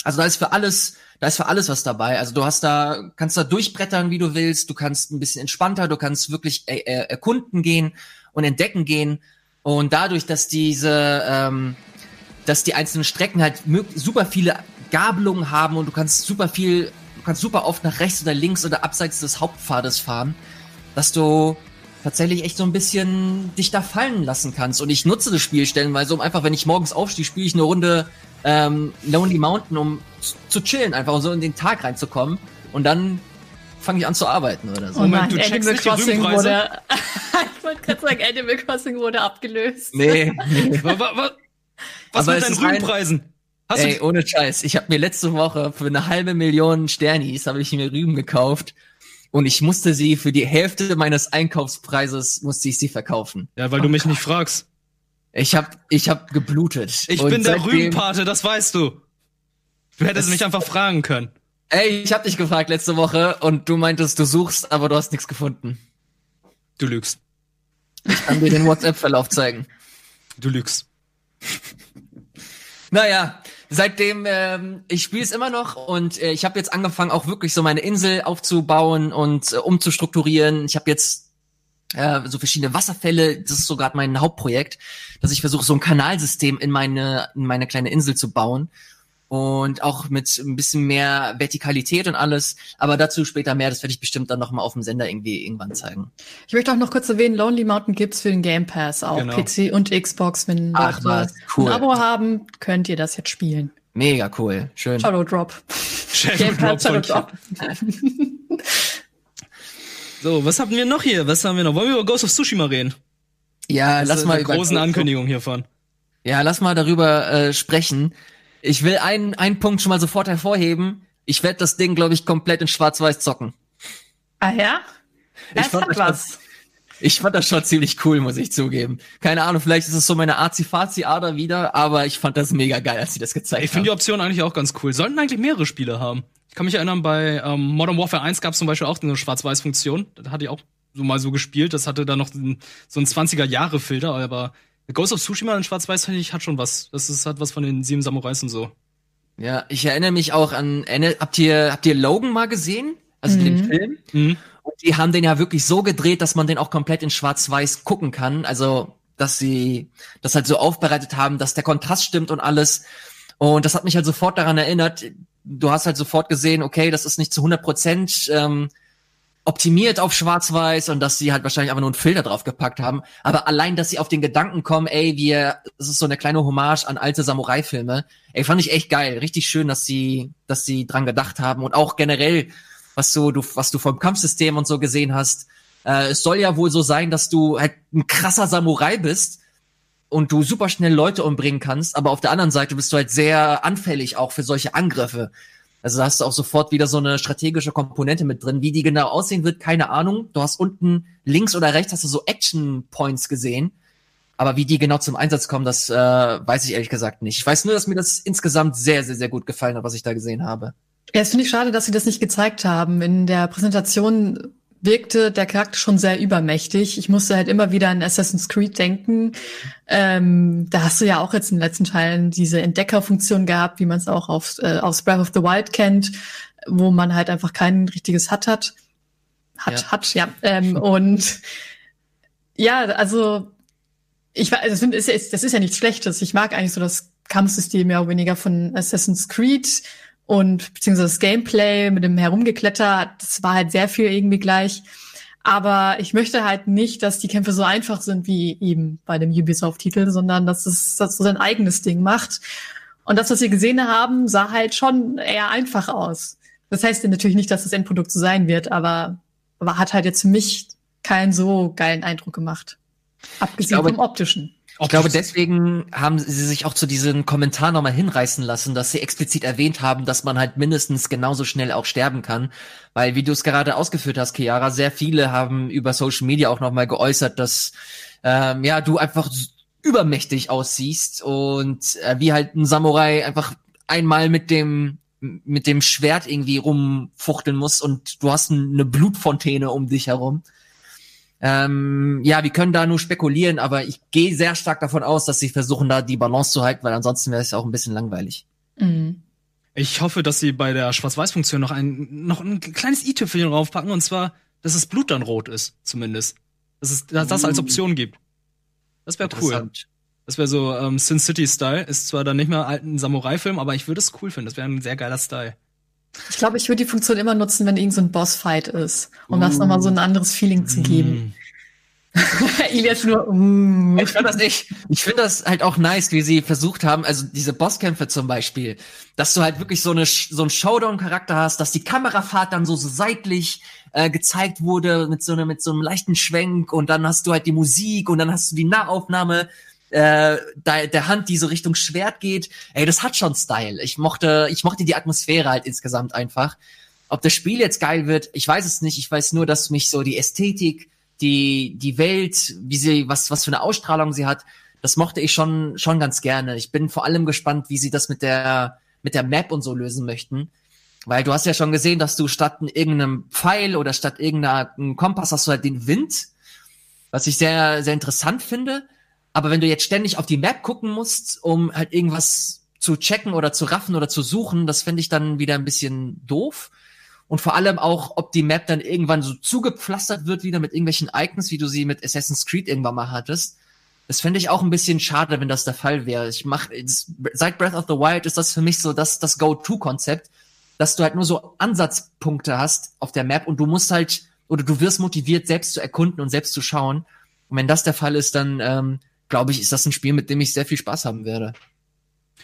Also da ist für alles, da ist für alles was dabei. Also du hast da, kannst da durchbrettern, wie du willst. Du kannst ein bisschen entspannter, du kannst wirklich äh, äh, erkunden gehen und entdecken gehen. Und dadurch, dass diese, ähm, dass die einzelnen Strecken halt super viele Gabelungen haben und du kannst super viel, du kannst super oft nach rechts oder links oder abseits des Hauptpfades fahren, dass du tatsächlich echt so ein bisschen dich da fallen lassen kannst. Und ich nutze das Spiel stellenweise, um einfach, wenn ich morgens aufstehe, spiele ich eine Runde ähm, Lonely Mountain, um zu chillen, einfach so in den Tag reinzukommen. Und dann fange ich an zu arbeiten oder so. Oh Moment, du checkst Animal nicht die Crossing Rühmpreise? wurde, ich wollte gerade sagen, Animal Crossing wurde abgelöst. Nee. Wa- wa- wa- Was Aber mit deinen Rübenpreisen? Hast Ey, ohne Scheiß. Ich habe mir letzte Woche für eine halbe Million Sternis habe ich mir Rüben gekauft und ich musste sie für die Hälfte meines Einkaufspreises musste ich sie verkaufen. ja, weil du mich nicht fragst. Ich habe ich hab geblutet. Ich Und bin der Rübenpate, das weißt du. Du hättest mich einfach fragen können. Ey, ich habe dich gefragt letzte Woche und du meintest, du suchst, aber du hast nichts gefunden. Du lügst. Ich kann dir den WhatsApp-Verlauf zeigen. Du lügst. Naja, seitdem, ähm, ich spiele es immer noch und äh, ich habe jetzt angefangen, auch wirklich so meine Insel aufzubauen und äh, umzustrukturieren. Ich habe jetzt äh, so verschiedene Wasserfälle. Das ist so gerade mein Hauptprojekt, dass ich versuche, so ein Kanalsystem in meine, in meine kleine Insel zu bauen und auch mit ein bisschen mehr Vertikalität und alles. Aber dazu später mehr, das werde ich bestimmt dann nochmal auf dem Sender irgendwie irgendwann zeigen. Ich möchte auch noch kurz erwähnen, Lonely Mountain gibt's für den Game Pass auch Genau. PC und Xbox. Wenn Ach, Leute was, cool. ein Abo haben, könnt ihr das jetzt spielen. Mega cool, schön. Shadow Drop. Shadow Game Pass Shadow Drop. Drop. So, was haben wir noch hier? Was haben wir noch? Wollen wir über Ghost of Tsushima reden? Ja, Das lass ist mal eine über großen Ankündigung hiervon. Ja, lass mal darüber äh, sprechen. Ich will einen, einen Punkt schon mal sofort hervorheben. Ich werde das Ding, glaube ich, komplett in Schwarz-Weiß zocken. Ah ja? Ich Es fand hat das was. Ich fand das schon ziemlich cool, muss ich zugeben. Keine Ahnung, vielleicht ist es so meine Azi-Fazi-Ader wieder, aber ich fand das mega geil, als sie das gezeigt Ich finde die haben. Option eigentlich auch ganz cool. Sollten eigentlich mehrere Spiele haben. Ich kann mich erinnern, bei ähm, Modern Warfare 1 gab es zum Beispiel auch eine Schwarz-Weiß-Funktion. Da hatte ich auch so mal so gespielt. Das hatte da noch so ein so ein 20er-Jahre-Filter, aber Ghost of Tsushima in Schwarz-Weiß, finde ich, hat schon was. Das ist, hat was von den sieben Samurais und so. Ja, ich erinnere mich auch an, habt ihr, habt ihr Logan mal gesehen? Also den Mhm. Film? Mhm. Und die haben den ja wirklich so gedreht, dass man den auch komplett in Schwarz-Weiß gucken kann. Also, dass sie das halt so aufbereitet haben, dass der Kontrast stimmt und alles. Und das hat mich halt sofort daran erinnert. Du hast halt sofort gesehen, okay, das ist nicht zu 100 Prozent ähm, optimiert auf Schwarz-Weiß und dass sie halt wahrscheinlich einfach nur einen Filter drauf gepackt haben. Aber allein, dass sie auf den Gedanken kommen, ey, wir, es ist so eine kleine Hommage an alte Samurai-Filme. Ey, fand ich echt geil. Richtig schön, dass sie, dass sie dran gedacht haben und auch generell, was so, du, was du vom Kampfsystem und so gesehen hast. Äh, es soll ja wohl so sein, dass du halt ein krasser Samurai bist und du super schnell Leute umbringen kannst, aber auf der anderen Seite bist du halt sehr anfällig auch für solche Angriffe. Also da hast du auch sofort wieder so eine strategische Komponente mit drin. Wie die genau aussehen wird, keine Ahnung. Du hast unten links oder rechts hast du so Action Points gesehen. Aber wie die genau zum Einsatz kommen, das äh, weiß ich ehrlich gesagt nicht. Ich weiß nur, dass mir das insgesamt sehr, sehr, sehr gut gefallen hat, was ich da gesehen habe. Ja, es finde ich schade, dass sie das nicht gezeigt haben. In der Präsentation wirkte der Charakter schon sehr übermächtig. Ich musste halt immer wieder an Assassin's Creed denken. Ähm, da hast du ja auch jetzt in den letzten Teilen diese Entdeckerfunktion gehabt, wie man es auch auf, äh, aus Breath of the Wild kennt, wo man halt einfach kein richtiges Hut hat. Hat, Ja. hat, ja. Ähm, und ja, also ich also das ist, ja- das ist ja nichts Schlechtes. Ich mag eigentlich so das Kampfsystem oder weniger von Assassin's Creed und beziehungsweise das Gameplay mit dem Herumgekletter, das war halt sehr viel irgendwie gleich. Aber ich möchte halt nicht, dass die Kämpfe so einfach sind wie eben bei dem Ubisoft-Titel, sondern dass es dass so sein eigenes Ding macht. Und das, was wir gesehen haben, sah halt schon eher einfach aus. Das heißt ja natürlich nicht, dass das Endprodukt so sein wird, aber, aber hat halt jetzt für mich keinen so geilen Eindruck gemacht. Abgesehen glaube- vom optischen. Ich glaube, deswegen haben sie sich auch zu diesen Kommentar nochmal hinreißen lassen, dass sie explizit erwähnt haben, dass man halt mindestens genauso schnell auch sterben kann. Weil, wie du es gerade ausgeführt hast, Chiara, sehr viele haben über Social Media auch nochmal geäußert, dass ähm, ja du einfach übermächtig aussiehst und äh, wie halt ein Samurai einfach einmal mit dem mit dem Schwert irgendwie rumfuchteln muss und du hast eine Blutfontäne um dich herum. Ähm, ja, wir können da nur spekulieren, aber ich gehe sehr stark davon aus, dass sie versuchen, da die Balance zu halten, weil ansonsten wäre es ja auch ein bisschen langweilig. Mhm. Ich hoffe, dass sie bei der Schwarz-Weiß-Funktion noch ein, noch ein kleines i-Tüpfelchen draufpacken, und zwar, dass das Blut dann rot ist, zumindest. Dass es dass das als Uh. Option gibt. Das wäre cool. Das wäre so ähm, Sin City-Style. Ist zwar dann nicht mehr alten Samurai-Film, aber ich würde es cool finden. Das wäre ein sehr geiler Style. Ich glaube, ich würde die Funktion immer nutzen, wenn irgend so ein Bossfight ist, um das Uh. nochmal so ein anderes Feeling zu geben. Ilias nur, uh. Ich finde das ich finde das halt auch nice, wie sie versucht haben, also diese Bosskämpfe zum Beispiel, dass du halt wirklich so eine so einen Showdown-Charakter hast, dass die Kamerafahrt dann so, so seitlich äh, gezeigt wurde mit so einem mit so einem leichten Schwenk und dann hast du halt die Musik und dann hast du die Nahaufnahme äh, der, der Hand, die so Richtung Schwert geht. Ey, das hat schon Style. Ich mochte, ich mochte die Atmosphäre halt insgesamt einfach. Ob das Spiel jetzt geil wird, ich weiß es nicht. Ich weiß nur, dass mich so die Ästhetik, die, die Welt, wie sie, was, was für eine Ausstrahlung sie hat, das mochte ich schon, schon ganz gerne. Ich bin vor allem gespannt, wie sie das mit der, mit der Map und so lösen möchten. Weil du hast ja schon gesehen, dass du statt irgendeinem Pfeil oder statt irgendeinem Kompass hast du halt den Wind, was ich sehr, sehr interessant finde. Aber wenn du jetzt ständig auf die Map gucken musst, um halt irgendwas zu checken oder zu raffen oder zu suchen, das fände ich dann wieder ein bisschen doof. Und vor allem auch, ob die Map dann irgendwann so zugepflastert wird wieder mit irgendwelchen Icons, wie du sie mit Assassin's Creed irgendwann mal hattest. Das fände ich auch ein bisschen schade, wenn das der Fall wäre. Ich mach, seit Breath of the Wild ist das für mich so das, das Go-To-Konzept, dass du halt nur so Ansatzpunkte hast auf der Map und du musst halt, oder du wirst motiviert, selbst zu erkunden und selbst zu schauen. Und wenn das der Fall ist, dann ähm, glaube ich, ist das ein Spiel, mit dem ich sehr viel Spaß haben werde.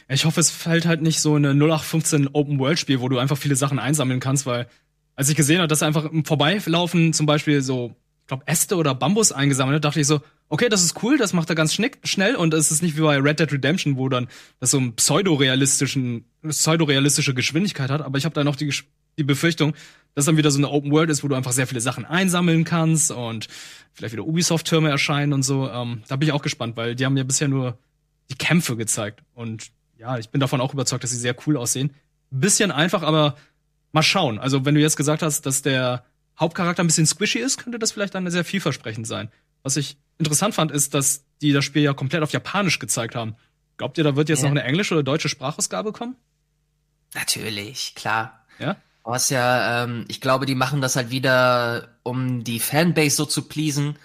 Ich hoffe, es fällt halt nicht so eine 0815 Open-World-Spiel, wo du einfach viele Sachen einsammeln kannst, weil als ich gesehen habe, dass er einfach im Vorbeilaufen zum Beispiel so, ich glaube, Äste oder Bambus eingesammelt hat, dachte ich so, okay, das ist cool, das macht er ganz schnell und es ist nicht wie bei Red Dead Redemption, wo dann das so ein pseudorealistischen, pseudorealistische Geschwindigkeit hat, aber ich habe da noch die, die Befürchtung, dass dann wieder so eine Open World ist, wo du einfach sehr viele Sachen einsammeln kannst und vielleicht wieder Ubisoft-Türme erscheinen und so. Ähm, da bin ich auch gespannt, weil die haben ja bisher nur die Kämpfe gezeigt und ja, ich bin davon auch überzeugt, dass sie sehr cool aussehen. Bisschen einfach, aber mal schauen. Also, wenn du jetzt gesagt hast, dass der Hauptcharakter ein bisschen squishy ist, könnte das vielleicht dann sehr vielversprechend sein. Was ich interessant fand, ist, dass die das Spiel ja komplett auf Japanisch gezeigt haben. Glaubt ihr, da wird jetzt ja. noch eine englische oder deutsche Sprachausgabe kommen? Natürlich, klar. Ja? Was ja, ähm, ich glaube, die machen das halt wieder, um die Fanbase so zu pleasen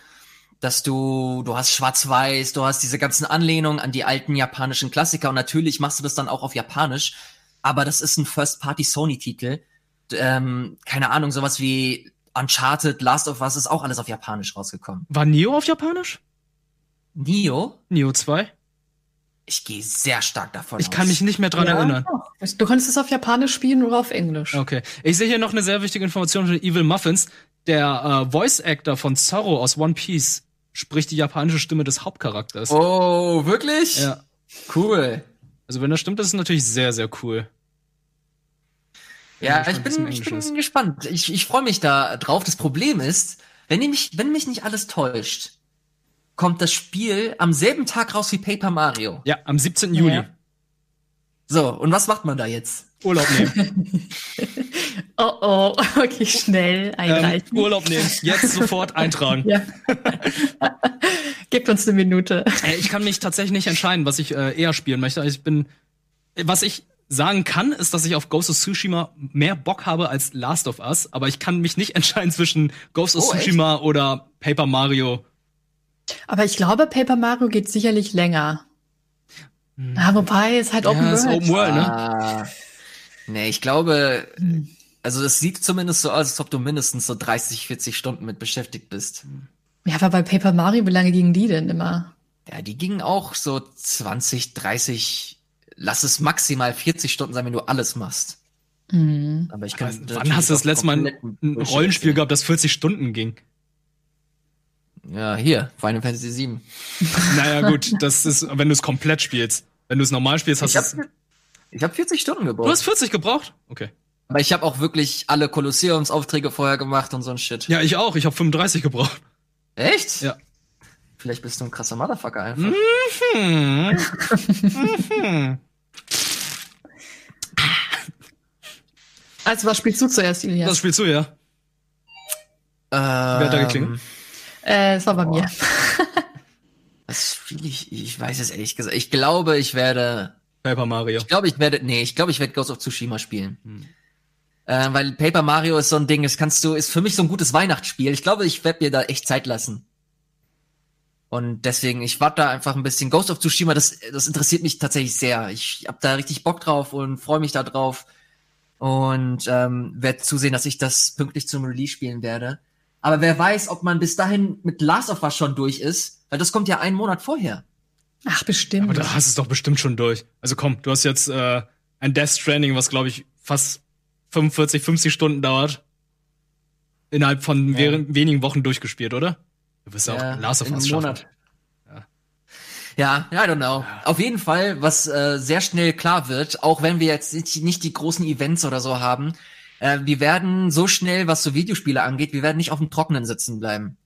dass du, du hast Schwarz-Weiß, du hast diese ganzen Anlehnungen an die alten japanischen Klassiker und natürlich machst du das dann auch auf Japanisch, aber das ist ein First-Party-Sony-Titel. Ähm, keine Ahnung, sowas wie Uncharted, Last of Us ist auch alles auf Japanisch rausgekommen. War Nio auf Japanisch? Nio? Nio 2? Ich gehe sehr stark davon Ich aus. kann mich nicht mehr dran ja, erinnern. Du kannst es auf Japanisch spielen oder auf Englisch. Okay. Ich sehe hier noch eine sehr wichtige Information von Evil Muffins. Der äh, Voice Actor von Zorro aus One Piece spricht die japanische Stimme des Hauptcharakters. Oh, wirklich? Ja. Cool. Also wenn das stimmt, das ist natürlich sehr, sehr cool. Ja, ich bin, ich bin gespannt. Ich, ich freue mich da drauf. Das Problem ist, wenn mich, wenn mich nicht alles täuscht, kommt das Spiel am selben Tag raus wie Paper Mario. Ja, am 17. Juli. Ja. So, und was macht man da jetzt? Urlaub nehmen. oh oh, okay, schnell einreichen. Ähm, Urlaub nehmen, jetzt sofort eintragen. ja. Gebt uns eine Minute. Ich kann mich tatsächlich nicht entscheiden, was ich äh, eher spielen möchte. Ich bin, was ich sagen kann, ist, dass ich auf Ghost of Tsushima mehr Bock habe als Last of Us, aber ich kann mich nicht entscheiden zwischen Ghost of oh, Tsushima echt? oder Paper Mario. Aber ich glaube, Paper Mario geht sicherlich länger. Hm. Ah, wobei, es halt Open ja, World. Open World, ne? Ah. Nee, ich glaube, also es sieht zumindest so aus, als ob du mindestens so 30, 40 Stunden mit beschäftigt bist. Ja, aber bei Paper Mario, wie lange gingen die denn immer? Ja, die gingen auch so 20, 30, lass es maximal 40 Stunden sein, wenn du alles machst. Mhm. Aber ich kann. Wann hast du das letzte Mal ein, ein Rollenspiel gehabt, das 40 Stunden ging? Ja, hier, Final Fantasy VII. Naja, gut, das ist, wenn du es komplett spielst. Wenn du es normal spielst, hast du es. Ich habe 40 Stunden gebraucht. Du hast 40 gebraucht? Okay. Aber ich habe auch wirklich alle Kolosseumsaufträge vorher gemacht und so ein Shit. Ja, ich auch. Ich habe 35 gebraucht. Echt? Ja. Vielleicht bist du ein krasser Motherfucker einfach. Mhm. mhm. Also, was spielst du zuerst, Ilias? Was spielst du, ja? Ähm, Wer hat da geklingelt? Äh, es war bei boah. mir. Was spiele ich? Ich weiß es ehrlich gesagt. Ich glaube, ich werde Paper Mario. Ich glaube, ich werde, nee, ich glaube, ich werde Ghost of Tsushima spielen. Hm. Äh, weil Paper Mario ist so ein Ding, das kannst du, ist für mich so ein gutes Weihnachtsspiel. Ich glaube, ich werde mir da echt Zeit lassen. Und deswegen, ich warte da einfach ein bisschen. Ghost of Tsushima, das, das interessiert mich tatsächlich sehr. Ich hab da richtig Bock drauf und freue mich da drauf. Und ähm, werde zusehen, dass ich das pünktlich zum Release spielen werde. Aber wer weiß, ob man bis dahin mit Last of Us schon durch ist, weil das kommt ja einen Monat vorher. Ach, bestimmt. Aber da hast du es doch bestimmt schon durch. Also komm, du hast jetzt äh, ein Death Stranding, was glaube ich fast 45, 50 Stunden dauert. Innerhalb von ja. wenigen Wochen durchgespielt, oder? Du bist ja, auch Last of Us Monat. Ja, I don't know. Auf jeden Fall, was äh, sehr schnell klar wird, auch wenn wir jetzt nicht die großen Events oder so haben, äh, wir werden so schnell, was so Videospiele angeht, wir werden nicht auf dem Trockenen sitzen bleiben.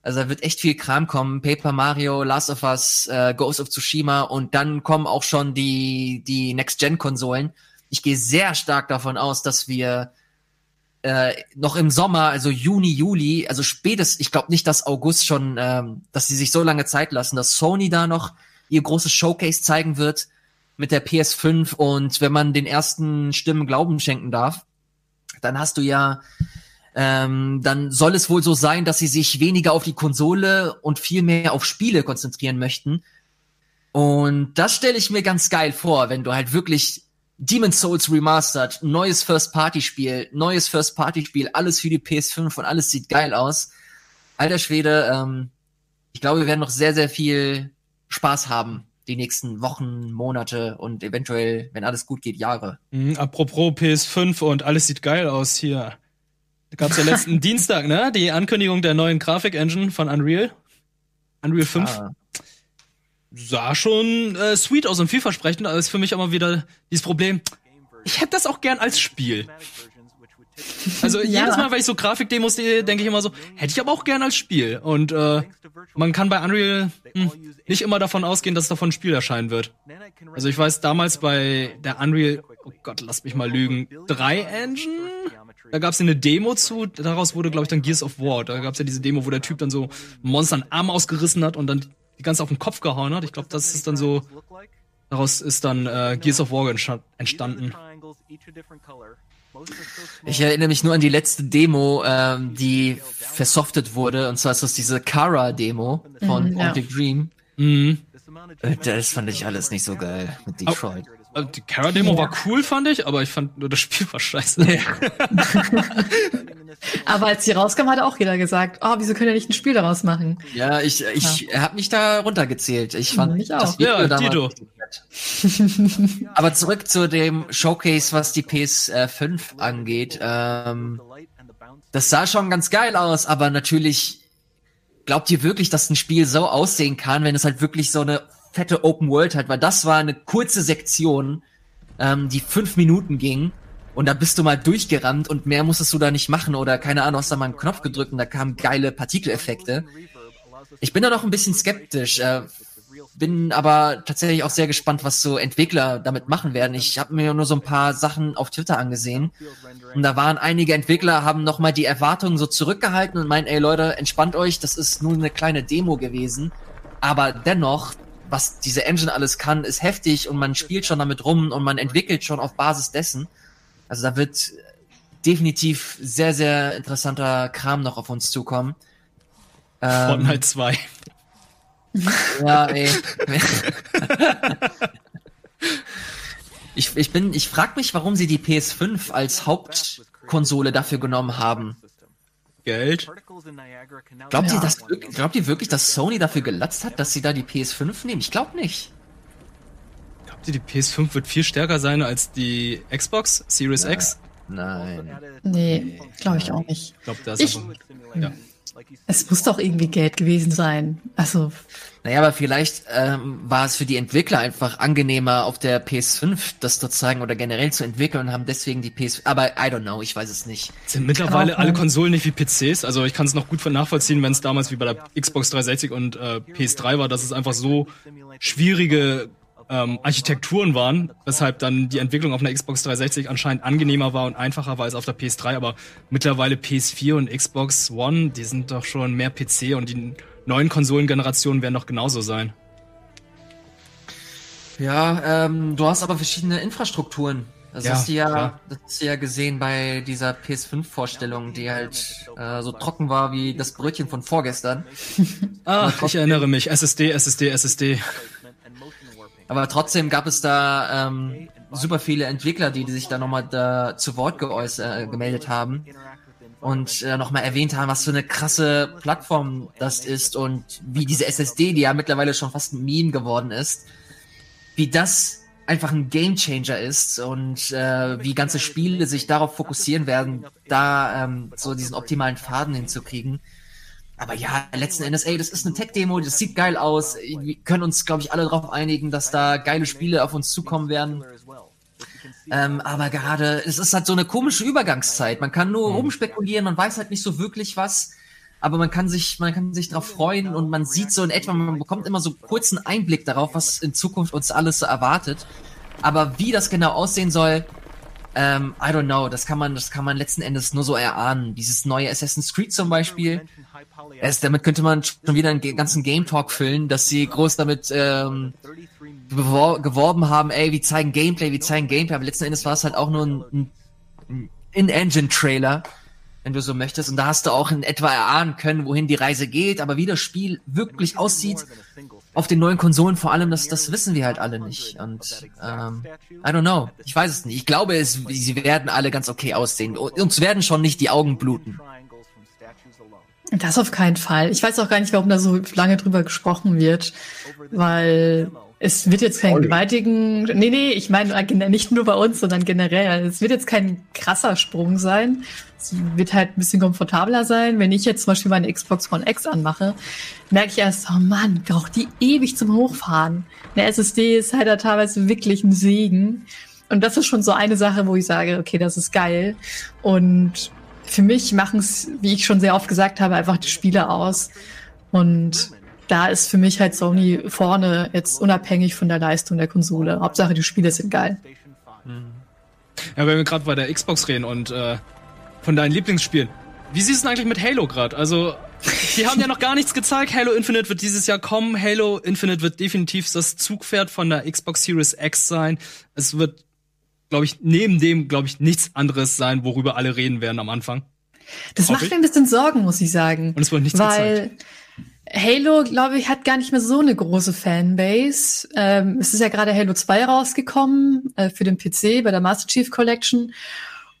Also da wird echt viel Kram kommen. Paper Mario, Last of Us, äh, Ghost of Tsushima und dann kommen auch schon die, die Next-Gen-Konsolen. Ich gehe sehr stark davon aus, dass wir äh, noch im Sommer, also Juni, Juli, also spätestens, ich glaube nicht, dass August schon, ähm, dass sie sich so lange Zeit lassen, dass Sony da noch ihr großes Showcase zeigen wird. mit der PS5 und wenn man den ersten Stimmen Glauben schenken darf, dann hast du ja, ähm, dann soll es wohl so sein, dass sie sich weniger auf die Konsole und viel mehr auf Spiele konzentrieren möchten. Und das stelle ich mir ganz geil vor, wenn du halt wirklich Demon's Souls Remastered, neues First-Party-Spiel, neues First-Party-Spiel, alles für die PS5 und alles sieht geil aus. Alter Schwede, ähm, ich glaube, wir werden noch sehr, sehr viel Spaß haben die nächsten Wochen, Monate und eventuell, wenn alles gut geht, Jahre. Mhm, apropos PS5 und alles sieht geil aus hier. Da gab's ja letzten Dienstag, ne? Die Ankündigung der neuen Grafik-Engine von Unreal. Unreal 5. Ah. Sah schon äh, sweet aus und vielversprechend, aber ist für mich immer wieder dieses Problem. Ich hätte das auch gern als Spiel. Also Ja. jedes Mal, wenn ich so Grafikdemos sehe, denke ich immer so, hätte ich aber auch gern als Spiel. Und äh, man kann bei Unreal hm, nicht immer davon ausgehen, dass davon ein Spiel erscheinen wird. Also ich weiß damals bei der Unreal, oh Gott, lass mich mal lügen, 3 Engine? Da gab's ja eine Demo zu, daraus wurde, glaube ich, dann Gears of War. Da gab's ja diese Demo, wo der Typ dann so Monster einen Arm ausgerissen hat und dann die ganze auf den Kopf gehauen hat. Ich glaube, das ist dann so, daraus ist dann äh, Gears of War entstanden. Ich erinnere mich nur an die letzte Demo, ähm, die versoftet wurde, und zwar ist das diese Kara-Demo von Mhm, ja. Quantic Dream. Mhm. Äh, Das fand ich alles nicht so geil mit Detroit. Also die Kara-Demo war cool, fand ich, aber ich fand nur das Spiel war scheiße. Aber als sie rauskam, hat auch jeder gesagt, oh, wieso können wir nicht ein Spiel daraus machen? Ja, ich, ich habe mich da runtergezählt. Ich fand Mich auch. das Video Ja, damals. Aber zurück zu dem Showcase, was die PS5 angeht. Ähm, das sah schon ganz geil aus, aber natürlich glaubt ihr wirklich, dass ein Spiel so aussehen kann, wenn es halt wirklich so eine fette Open World hat? Weil das war eine kurze Sektion, ähm, die fünf Minuten ging. Und da bist du mal durchgerannt und mehr musstest du da nicht machen oder keine Ahnung, hast da mal einen Knopf gedrückt und da kamen geile Partikeleffekte. Ich bin da noch ein bisschen skeptisch, äh, bin aber tatsächlich auch sehr gespannt, was so Entwickler damit machen werden. Ich habe mir nur so ein paar Sachen auf Twitter angesehen und da waren einige Entwickler, haben nochmal die Erwartungen so zurückgehalten und meinen, ey Leute, entspannt euch, das ist nur eine kleine Demo gewesen, aber dennoch, was diese Engine alles kann, ist heftig und man spielt schon damit rum und man entwickelt schon auf Basis dessen. Also da wird definitiv sehr, sehr interessanter Kram noch auf uns zukommen. Ähm, Fortnite 2. ja, ey. ich, ich bin, ich frag mich, warum sie die PS5 als Hauptkonsole dafür genommen haben. Geld. Glaubt Ja. ihr, dass, wirk- glaubt ihr wirklich, dass Sony dafür gelatzt hat, dass sie da die PS5 nehmen? Ich glaube nicht. Glaubt ihr, die PS5 wird viel stärker sein als die Xbox Series X? Nein. Nee, glaube ich auch nicht. Ich glaube, das Ich- ist einfach, ja. Es muss doch irgendwie Geld gewesen sein. Also, Naja, aber vielleicht ähm, war es für die Entwickler einfach angenehmer, auf der PS5 das zu zeigen oder generell zu entwickeln und haben deswegen die PS... Aber I don't know, ich weiß es nicht. Sind mittlerweile alle. Konsolen nicht wie PCs? Also ich kann es noch gut nachvollziehen, wenn es damals wie bei der Xbox 360 und äh, PS3 war, dass es einfach so schwierige ähm, Architekturen waren, weshalb dann die Entwicklung auf einer Xbox 360 anscheinend angenehmer war und einfacher war als auf der PS3. Aber mittlerweile PS4 und Xbox One, die sind doch schon mehr PC und die neuen Konsolengenerationen werden doch genauso sein. Ja, ähm, du hast aber verschiedene Infrastrukturen. Das Ja, hast du ja, klar. das hast du ja gesehen bei dieser PS5-Vorstellung, die halt äh, so trocken war wie das Brötchen von vorgestern. Ah, ich erinnere mich. SSD, SSD, SSD. Aber trotzdem gab es da ähm, super viele Entwickler, die, die sich da nochmal da zu Wort geäußert, äh, gemeldet haben und äh, nochmal erwähnt haben, was für eine krasse Plattform das ist und wie diese SSD, die ja mittlerweile schon fast ein Meme geworden ist, wie das einfach ein Gamechanger ist und äh, wie ganze Spiele sich darauf fokussieren werden, da ähm, so diesen optimalen Faden hinzukriegen. Aber ja, letzten Endes, ey, das ist eine Tech-Demo, das sieht geil aus. Wir können uns, glaube ich, alle darauf einigen, dass da geile Spiele auf uns zukommen werden. Ähm, aber gerade, es ist halt so eine komische Übergangszeit. Man kann nur rumspekulieren, man weiß halt nicht so wirklich was. Aber man kann sich, man kann sich darauf freuen und man sieht so in etwa, man bekommt immer so kurzen Einblick darauf, was in Zukunft uns alles so erwartet. Aber wie das genau aussehen soll, ähm, I don't know. Das kann man, das kann man letzten Endes nur so erahnen. Dieses neue Assassin's Creed zum Beispiel. Es, damit könnte man schon wieder einen ganzen Game Talk füllen, dass sie groß damit ähm, geworben haben, ey, wir zeigen Gameplay, wir zeigen Gameplay, aber letzten Endes war es halt auch nur ein, ein In-Engine-Trailer, wenn du so möchtest. Und da hast du auch in etwa erahnen können, wohin die Reise geht, aber wie das Spiel wirklich aussieht, auf den neuen Konsolen vor allem, das, das wissen wir halt alle nicht. Und ähm, I don't know. Ich weiß es nicht. Ich glaube, es, sie werden alle ganz okay aussehen. Uns werden schon nicht die Augen bluten. Das auf keinen Fall. Ich weiß auch gar nicht, warum da so lange drüber gesprochen wird, weil es wird jetzt kein gewaltigen, nee, nee, ich meine nicht nur bei uns, sondern generell. Es wird jetzt kein krasser Sprung sein. Es wird halt ein bisschen komfortabler sein. Wenn ich jetzt zum Beispiel meine Xbox One X anmache, merke ich erst, oh Mann, braucht die ewig zum Hochfahren. Eine SSD ist halt da teilweise wirklich ein Segen. Und das ist schon so eine Sache, wo ich sage, okay, das ist geil. Und für mich machen es, wie ich schon sehr oft gesagt habe, einfach die Spiele aus. Und da ist für mich halt Sony vorne jetzt unabhängig von der Leistung der Konsole. Hauptsache die Spiele sind geil. Ja, wenn wir gerade bei der Xbox reden und äh, von deinen Lieblingsspielen. Wie siehst du denn eigentlich mit Halo gerade? Also, die haben ja noch gar nichts gezeigt. Halo Infinite wird dieses Jahr kommen. Halo Infinite wird definitiv das Zugpferd von der Xbox Series X sein. Es wird glaube ich, neben dem, glaube ich, nichts anderes sein, worüber alle reden werden am Anfang. Das macht mir ein bisschen Sorgen, muss ich sagen. Und es wird nichts weil gezeigt. Halo, glaube ich, hat gar nicht mehr so eine große Fanbase. Ähm, es ist ja gerade Halo 2 rausgekommen äh, für den PC bei der Master Chief Collection.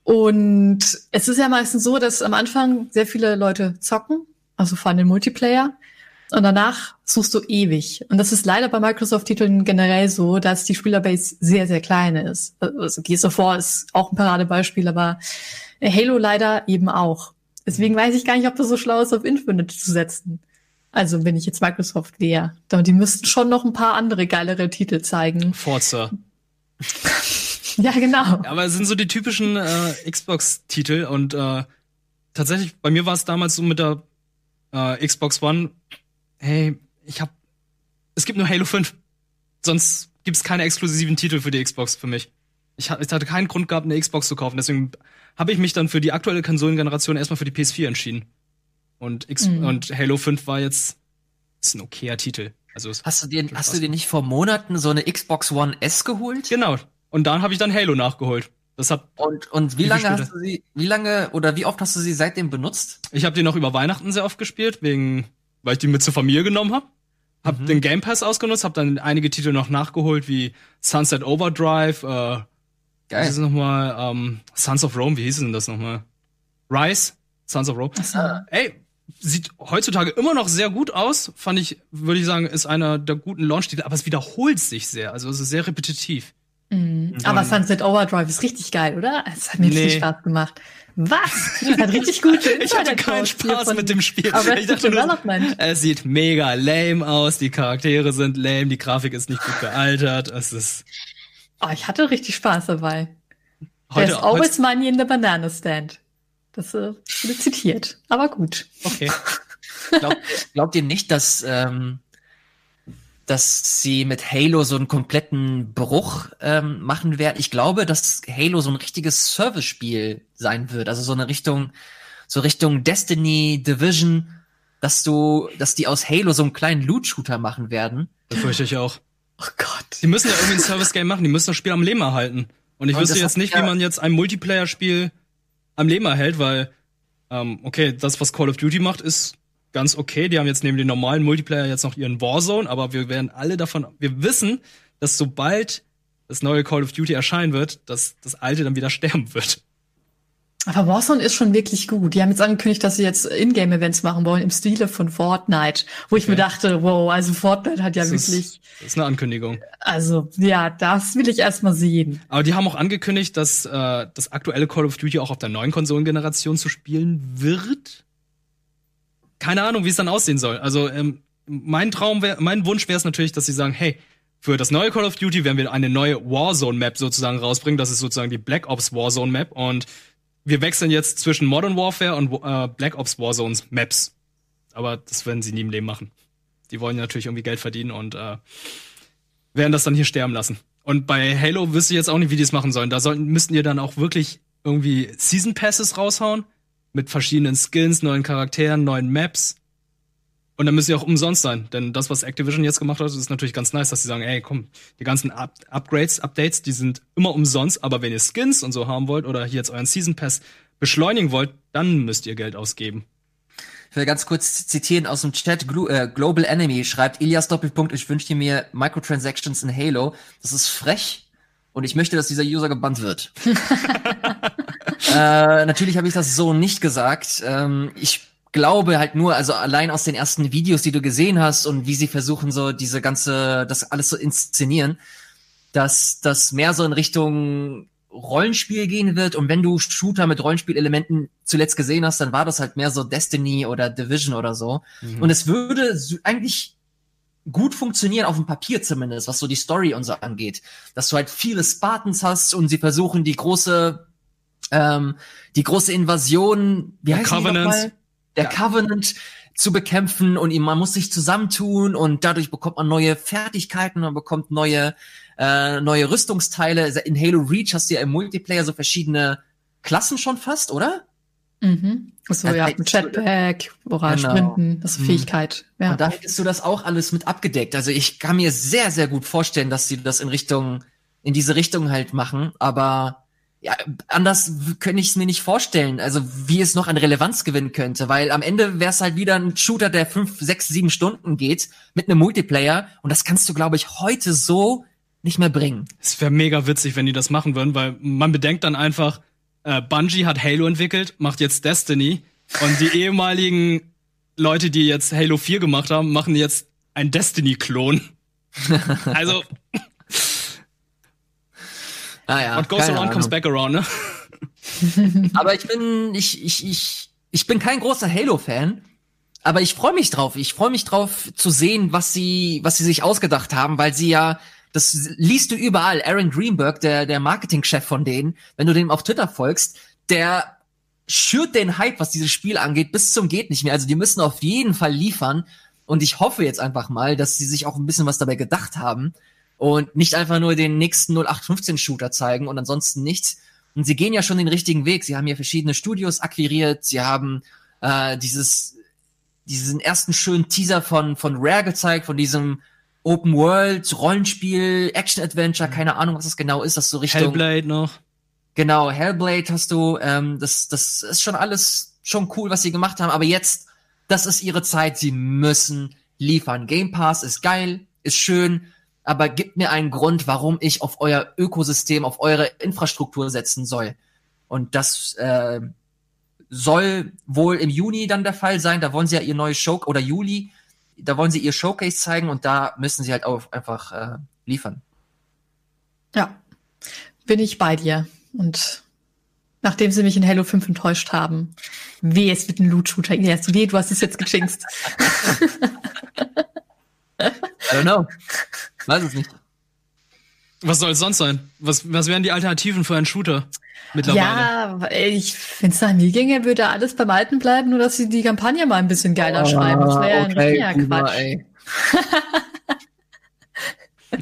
Und es ist ja meistens so, dass am Anfang sehr viele Leute zocken, also vor allem den Multiplayer. Und danach suchst du ewig. Und das ist leider bei Microsoft-Titeln generell so, dass die Spielerbase sehr, sehr klein ist. Also Gears of War ist auch ein Paradebeispiel, aber Halo leider eben auch. Deswegen weiß ich gar nicht, ob das so schlau ist, auf Infinite zu setzen. Also wenn ich jetzt Microsoft wäre. Die müssten schon noch ein paar andere geilere Titel zeigen. Forza. ja, genau. Aber es sind so die typischen äh, Xbox-Titel und äh, tatsächlich, bei mir war es damals so mit der äh, Xbox One, hey, ich hab, es gibt nur Halo 5. Sonst gibt's keine exklusiven Titel für die Xbox für mich. Ich, ich hatte keinen Grund gehabt, eine Xbox zu kaufen. Deswegen habe ich mich dann für die aktuelle Konsolengeneration erstmal für die PS4 entschieden. Und, X mhm. und Halo 5 war jetzt ist ein okayer Titel. Also hast du dir hast du dir nicht vor Monaten so eine Xbox One S geholt? Genau. Und dann habe ich dann Halo nachgeholt. Das hat und und wie lange hast du sie wie lange oder wie oft hast du sie seitdem benutzt? Ich habe die noch über Weihnachten sehr oft gespielt wegen weil ich die mit zur Familie genommen habe. Hab mhm. den Game Pass ausgenutzt, hab dann einige Titel noch nachgeholt, wie Sunset Overdrive, äh, Geil. Hieß es nochmal, ähm, Sons of Rome, wie hieß denn das nochmal? Rise, Sons of Rome. So. Ey, sieht heutzutage immer noch sehr gut aus, fand ich, würde ich sagen, ist einer der guten Launch-Titel, aber es wiederholt sich sehr, also es ist sehr repetitiv. Mhm. Aber Sunset Overdrive ist richtig geil, oder? Es hat mir nee. viel Spaß gemacht. Was? Hat richtig gut. ich hatte keinen Spaß mit dem Spiel. Aber ich dachte nur, es sieht mega lame aus, die Charaktere sind lame, die Grafik ist nicht gut gealtert. Es ist. Oh, ich hatte richtig Spaß dabei. Heute, There's always money in the banana stand. Das äh, wurde zitiert. Aber gut. Okay. Glaub, glaubt ihr nicht, dass ähm, dass sie mit Halo so einen kompletten Bruch ähm, machen werden. Ich glaube, dass Halo so ein richtiges Service-Spiel sein wird. Also so eine Richtung, so Richtung Destiny, Division, dass du, dass die aus Halo so einen kleinen Loot-Shooter machen werden. Das fürchte ich auch. Oh Gott. Die müssen ja irgendwie ein Service-Game machen, die müssen das Spiel am Leben erhalten. Und ich Und wüsste jetzt nicht, ja wie man jetzt ein Multiplayer-Spiel am Leben erhält, weil, ähm, okay, das, was Call of Duty macht, ist ganz okay. Die haben jetzt neben dem normalen Multiplayer jetzt noch ihren Warzone, aber wir werden alle davon, wir wissen, dass sobald das neue Call of Duty erscheinen wird, dass das alte dann wieder sterben wird. Aber Warzone ist schon wirklich gut. Die haben jetzt angekündigt, dass sie jetzt Ingame-Events machen wollen im Stile von Fortnite, wo ich okay. mir dachte, wow, also Fortnite hat ja das wirklich. Ist, das ist eine Ankündigung. Also, ja, das will ich erstmal sehen. Aber die haben auch angekündigt, dass äh, das aktuelle Call of Duty auch auf der neuen Konsolengeneration zu spielen wird keine Ahnung, wie es dann aussehen soll. Also ähm, mein Traum wäre, mein Wunsch wäre es natürlich, dass sie sagen, hey, für das neue Call of Duty werden wir eine neue Warzone Map sozusagen rausbringen. Das ist sozusagen die Black Ops Warzone Map und wir wechseln jetzt zwischen Modern Warfare und äh, Black Ops Warzones Maps. Aber das werden sie nie im Leben machen. Die wollen natürlich irgendwie Geld verdienen und äh, werden das dann hier sterben lassen. Und bei Halo wüsste ich jetzt auch nicht, wie die es machen sollen. Da sollten, müssten ihr dann auch wirklich irgendwie Season Passes raushauen mit verschiedenen Skins, neuen Charakteren, neuen Maps. Und dann müssen sie auch umsonst sein. Denn das, was Activision jetzt gemacht hat, ist natürlich ganz nice, dass sie sagen, ey, komm, die ganzen Up Upgrades, Updates, die sind immer umsonst, aber wenn ihr Skins und so haben wollt oder hier jetzt euren Season Pass beschleunigen wollt, dann müsst ihr Geld ausgeben. Ich will ganz kurz zitieren aus dem Chat. Glo äh, Global Enemy schreibt, Ilias Doppelpunkt, ich wünsche mir Microtransactions in Halo. Das ist frech und ich möchte, dass dieser User gebannt wird. äh, natürlich habe ich das so nicht gesagt. Ähm, ich glaube halt nur, also allein aus den ersten Videos, die du gesehen hast und wie sie versuchen, so diese ganze, das alles so inszenieren, dass das mehr so in Richtung Rollenspiel gehen wird. Und wenn du Shooter mit Rollenspielelementen zuletzt gesehen hast, dann war das halt mehr so Destiny oder Division oder so. Mhm. Und es würde eigentlich gut funktionieren, auf dem Papier zumindest, was so die Story und so angeht. Dass du halt viele Spartans hast und sie versuchen die große, ähm, die große Invasion, wie heißt Covenant. die der ja. Covenant zu bekämpfen und man muss sich zusammentun und dadurch bekommt man neue Fertigkeiten, man bekommt neue äh, neue Rüstungsteile. In Halo Reach hast du ja im Multiplayer so verschiedene Klassen schon fast, oder? Mhm. So, ja, mit Jetpack, Oral genau. Sprinten, das ist mhm. Fähigkeit. Ja. Und da hättest du das auch alles mit abgedeckt. Also ich kann mir sehr, sehr gut vorstellen, dass sie das in Richtung, in diese Richtung halt machen, aber ja, anders könnte ich es mir nicht vorstellen, also wie es noch an Relevanz gewinnen könnte, weil am Ende wäre es halt wieder ein Shooter, der fünf, sechs, sieben Stunden geht mit einem Multiplayer und das kannst du, glaube ich, heute so nicht mehr bringen. Es wäre mega witzig, wenn die das machen würden, weil man bedenkt dann einfach, äh, Bungie hat Halo entwickelt, macht jetzt Destiny und die ehemaligen Leute, die jetzt Halo 4 gemacht haben, machen jetzt ein Destiny-Klon. also Ah, ja, What goes around Ahnung. comes back around, ne? aber ich bin, ich, ich, ich, ich bin kein großer Halo-Fan. Aber ich freue mich drauf. Ich freue mich drauf zu sehen, was sie, was sie sich ausgedacht haben, weil sie ja, das liest du überall. Aaron Greenberg, der, der Marketingchef von denen, wenn du dem auf Twitter folgst, der schürt den Hype, was dieses Spiel angeht, bis zum geht nicht mehr. Also die müssen auf jeden Fall liefern. Und ich hoffe jetzt einfach mal, dass sie sich auch ein bisschen was dabei gedacht haben und nicht einfach nur den nächsten 0815 Shooter zeigen und ansonsten nichts. Und sie gehen ja schon den richtigen Weg. Sie haben hier verschiedene Studios akquiriert. Sie haben äh, dieses diesen ersten schönen Teaser von von Rare gezeigt, von diesem Open World Rollenspiel Action Adventure, keine Ahnung, was das genau ist, das so Richtung Hellblade noch. Genau, Hellblade hast du. Ähm, das das ist schon alles schon cool, was sie gemacht haben. Aber jetzt, das ist ihre Zeit. Sie müssen liefern. Game Pass ist geil, ist schön aber gebt mir einen Grund, warum ich auf euer Ökosystem, auf eure Infrastruktur setzen soll. Und das äh, soll wohl im Juni dann der Fall sein. Da wollen sie ja ihr neues Show oder Juli, da wollen sie ihr Showcase zeigen und da müssen sie halt auch einfach äh, liefern. Ja, bin ich bei dir. Und nachdem sie mich in Halo 5 enttäuscht haben, weh, es wird ein Loot-Shooter. Yes, weh, du hast es jetzt gechinkt. I don't know. Weiß es nicht. Was soll es sonst sein? Was, was wären die Alternativen für einen Shooter mittlerweile? Ja, ich, wenn es nach mir ginge, würde alles beim Alten bleiben, nur dass sie die Kampagne mal ein bisschen geiler oh, schreiben. Das wäre okay, ja Quatsch.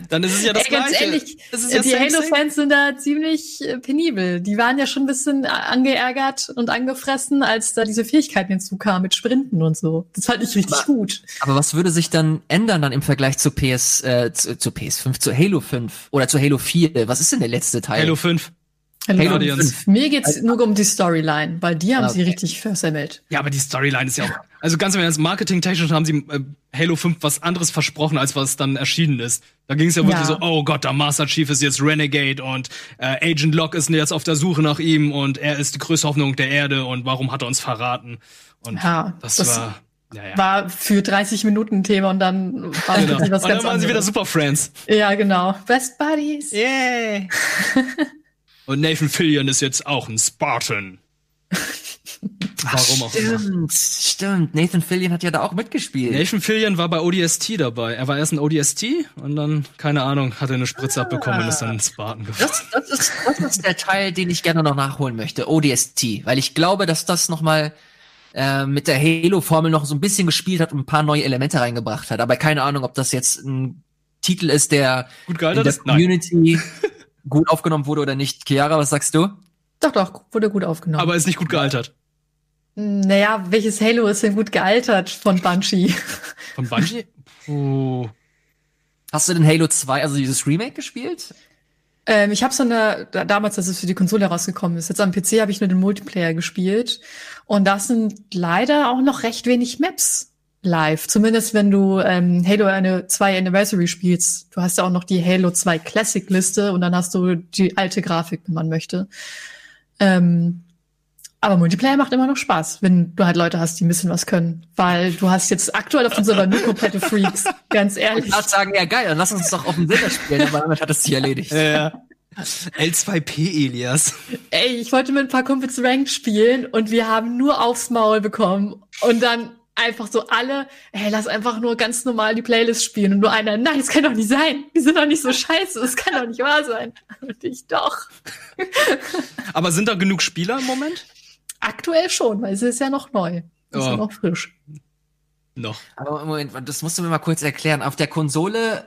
Dann ist es ja das Ey, ganz Gleiche. Ehrlich, ja die Halo-Fans sind da ziemlich äh, penibel. Die waren ja schon ein bisschen angeärgert und angefressen, als da diese Fähigkeiten hinzukamen mit Sprinten und so. Das fand ich richtig aber, gut. Aber was würde sich dann ändern dann im Vergleich zu PS, äh, zu, zu PS5, zu Halo 5 oder zu Halo 4? Was ist denn der letzte Teil? Halo 5. Halo, Halo 5. Mir geht's also, nur um die Storyline, weil die haben okay. sie richtig versemmelt. Ja, aber die Storyline ist ja auch. Also ganz im Ernst, marketingtechnisch haben sie äh, Halo 5 was anderes versprochen, als was dann erschienen ist. Da ging es ja wirklich ja. so, oh Gott, der Master Chief ist jetzt Renegade und äh, Agent Locke ist jetzt auf der Suche nach ihm und er ist die größte Hoffnung der Erde und warum hat er uns verraten? Und ja, das, das war. Ja, ja. War für 30 Minuten Thema und dann war genau. was und dann waren anderes. sie wieder Super Friends. Ja, genau. Best Buddies. Yeah. Und Nathan Fillion ist jetzt auch ein Spartan. Warum auch stimmt, immer. Stimmt, Nathan Fillion hat ja da auch mitgespielt. Nathan Fillion war bei ODST dabei. Er war erst ein ODST und dann, keine Ahnung, hat er eine Spritze ah, abbekommen und ist dann ein Spartan geworden. Das, das, ist, das ist der Teil, den ich gerne noch nachholen möchte, ODST. Weil ich glaube, dass das nochmal äh, mit der Halo-Formel noch so ein bisschen gespielt hat und ein paar neue Elemente reingebracht hat. Aber keine Ahnung, ob das jetzt ein Titel ist, der Gut in der Community gut aufgenommen wurde oder nicht. Chiara, was sagst du? Doch, doch, wurde gut aufgenommen. Aber ist nicht gut gealtert. Naja, welches Halo ist denn gut gealtert von Bungie? Von Bungie? Puh. Hast du denn Halo 2, also dieses Remake gespielt? Ähm, ich habe so eine, damals, als es für die Konsole rausgekommen ist, jetzt am PC habe ich nur den Multiplayer gespielt. Und das sind leider auch noch recht wenig Maps live. Zumindest wenn du ähm, Halo eine 2 Anniversary spielst. Du hast ja auch noch die Halo 2 Classic Liste und dann hast du die alte Grafik, wenn man möchte. Ähm, aber Multiplayer macht immer noch Spaß, wenn du halt Leute hast, die ein bisschen was können. Weil du hast jetzt aktuell auf dem Server nur komplette Freaks, ganz ehrlich. Ich würde sagen, ja geil, dann lass uns doch auf dem Sinne spielen, aber damit hat es sich erledigt. Ja. L2P Elias. Ey, ich wollte mit ein paar Kumpels Ranked spielen und wir haben nur aufs Maul bekommen. Und dann einfach so alle, ey, lass einfach nur ganz normal die Playlist spielen. Und nur einer, nein, das kann doch nicht sein. Die sind doch nicht so scheiße, das kann doch nicht wahr sein. Und ich doch. Aber sind da genug Spieler im Moment? Aktuell schon, weil es ist ja noch neu. Es ist Oh. ja noch frisch. Noch. Aber Moment, das musst du mir mal kurz erklären. Auf der Konsole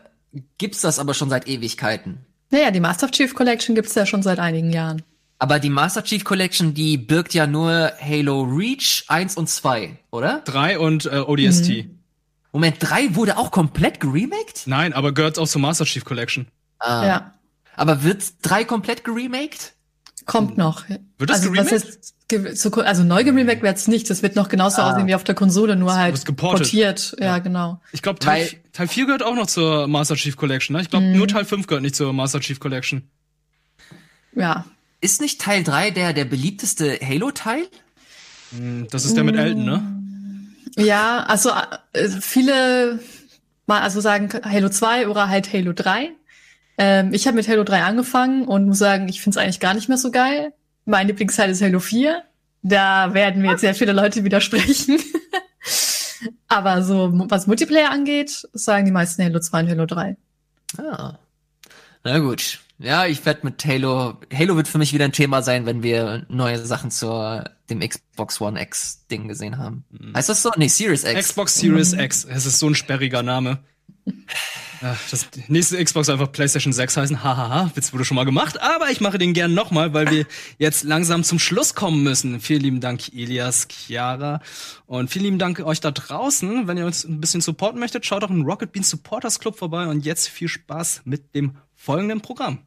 gibt's das aber schon seit Ewigkeiten. Naja, die Master Chief Collection gibt's ja schon seit einigen Jahren. Aber die Master Chief Collection, die birgt ja nur Halo Reach 1 und 2, oder? Drei und äh, ODST. Moment, 3 wurde auch komplett geremaked? Nein, aber gehört auch zur Master Chief Collection. Ah. Ja, Aber wird 3 komplett geremaked? kommt noch. Wird das also, was geremaked? ist, ge- so, also neu geremaked wird's nicht. Das wird noch genauso Ah. aussehen wie auf der Konsole, nur halt wird geportet. portiert. Ja, genau. Ich glaube, Teil, Weil- Teil 4 gehört auch noch zur Master Chief Collection. Ne? Ich glaube, Mhm. nur Teil 5 gehört nicht zur Master Chief Collection. Ja. Ist nicht Teil 3 der, der beliebteste Halo-Teil? Hm, Das ist der mit Elton, ne? Ja, also äh, viele mal also sagen Halo 2 oder halt Halo 3. Ähm, ich habe mit Halo 3 angefangen und muss sagen, ich finde es eigentlich gar nicht mehr so geil. Mein Lieblingsteil ist Halo 4. Da werden mir jetzt sehr viele Leute widersprechen. Aber so, was Multiplayer angeht, sagen die meisten Halo 2 und Halo 3. Ah. Na gut. Ja, ich werde mit Halo. Halo wird für mich wieder ein Thema sein, wenn wir neue Sachen zur dem Xbox One X Ding gesehen haben. Heißt das so? Nee, Series X. Xbox Series X. Es ist so ein sperriger Name. Das nächste Xbox einfach PlayStation 6 heißen. Hahaha, Witz wurde schon mal gemacht. Aber ich mache den gern nochmal, weil wir jetzt langsam zum Schluss kommen müssen. Vielen lieben Dank, Elias, Chiara. Und vielen lieben Dank euch da draußen. Wenn ihr uns ein bisschen supporten möchtet, schaut doch im Rocket Beans Supporters Club vorbei. Und jetzt viel Spaß mit dem folgenden Programm.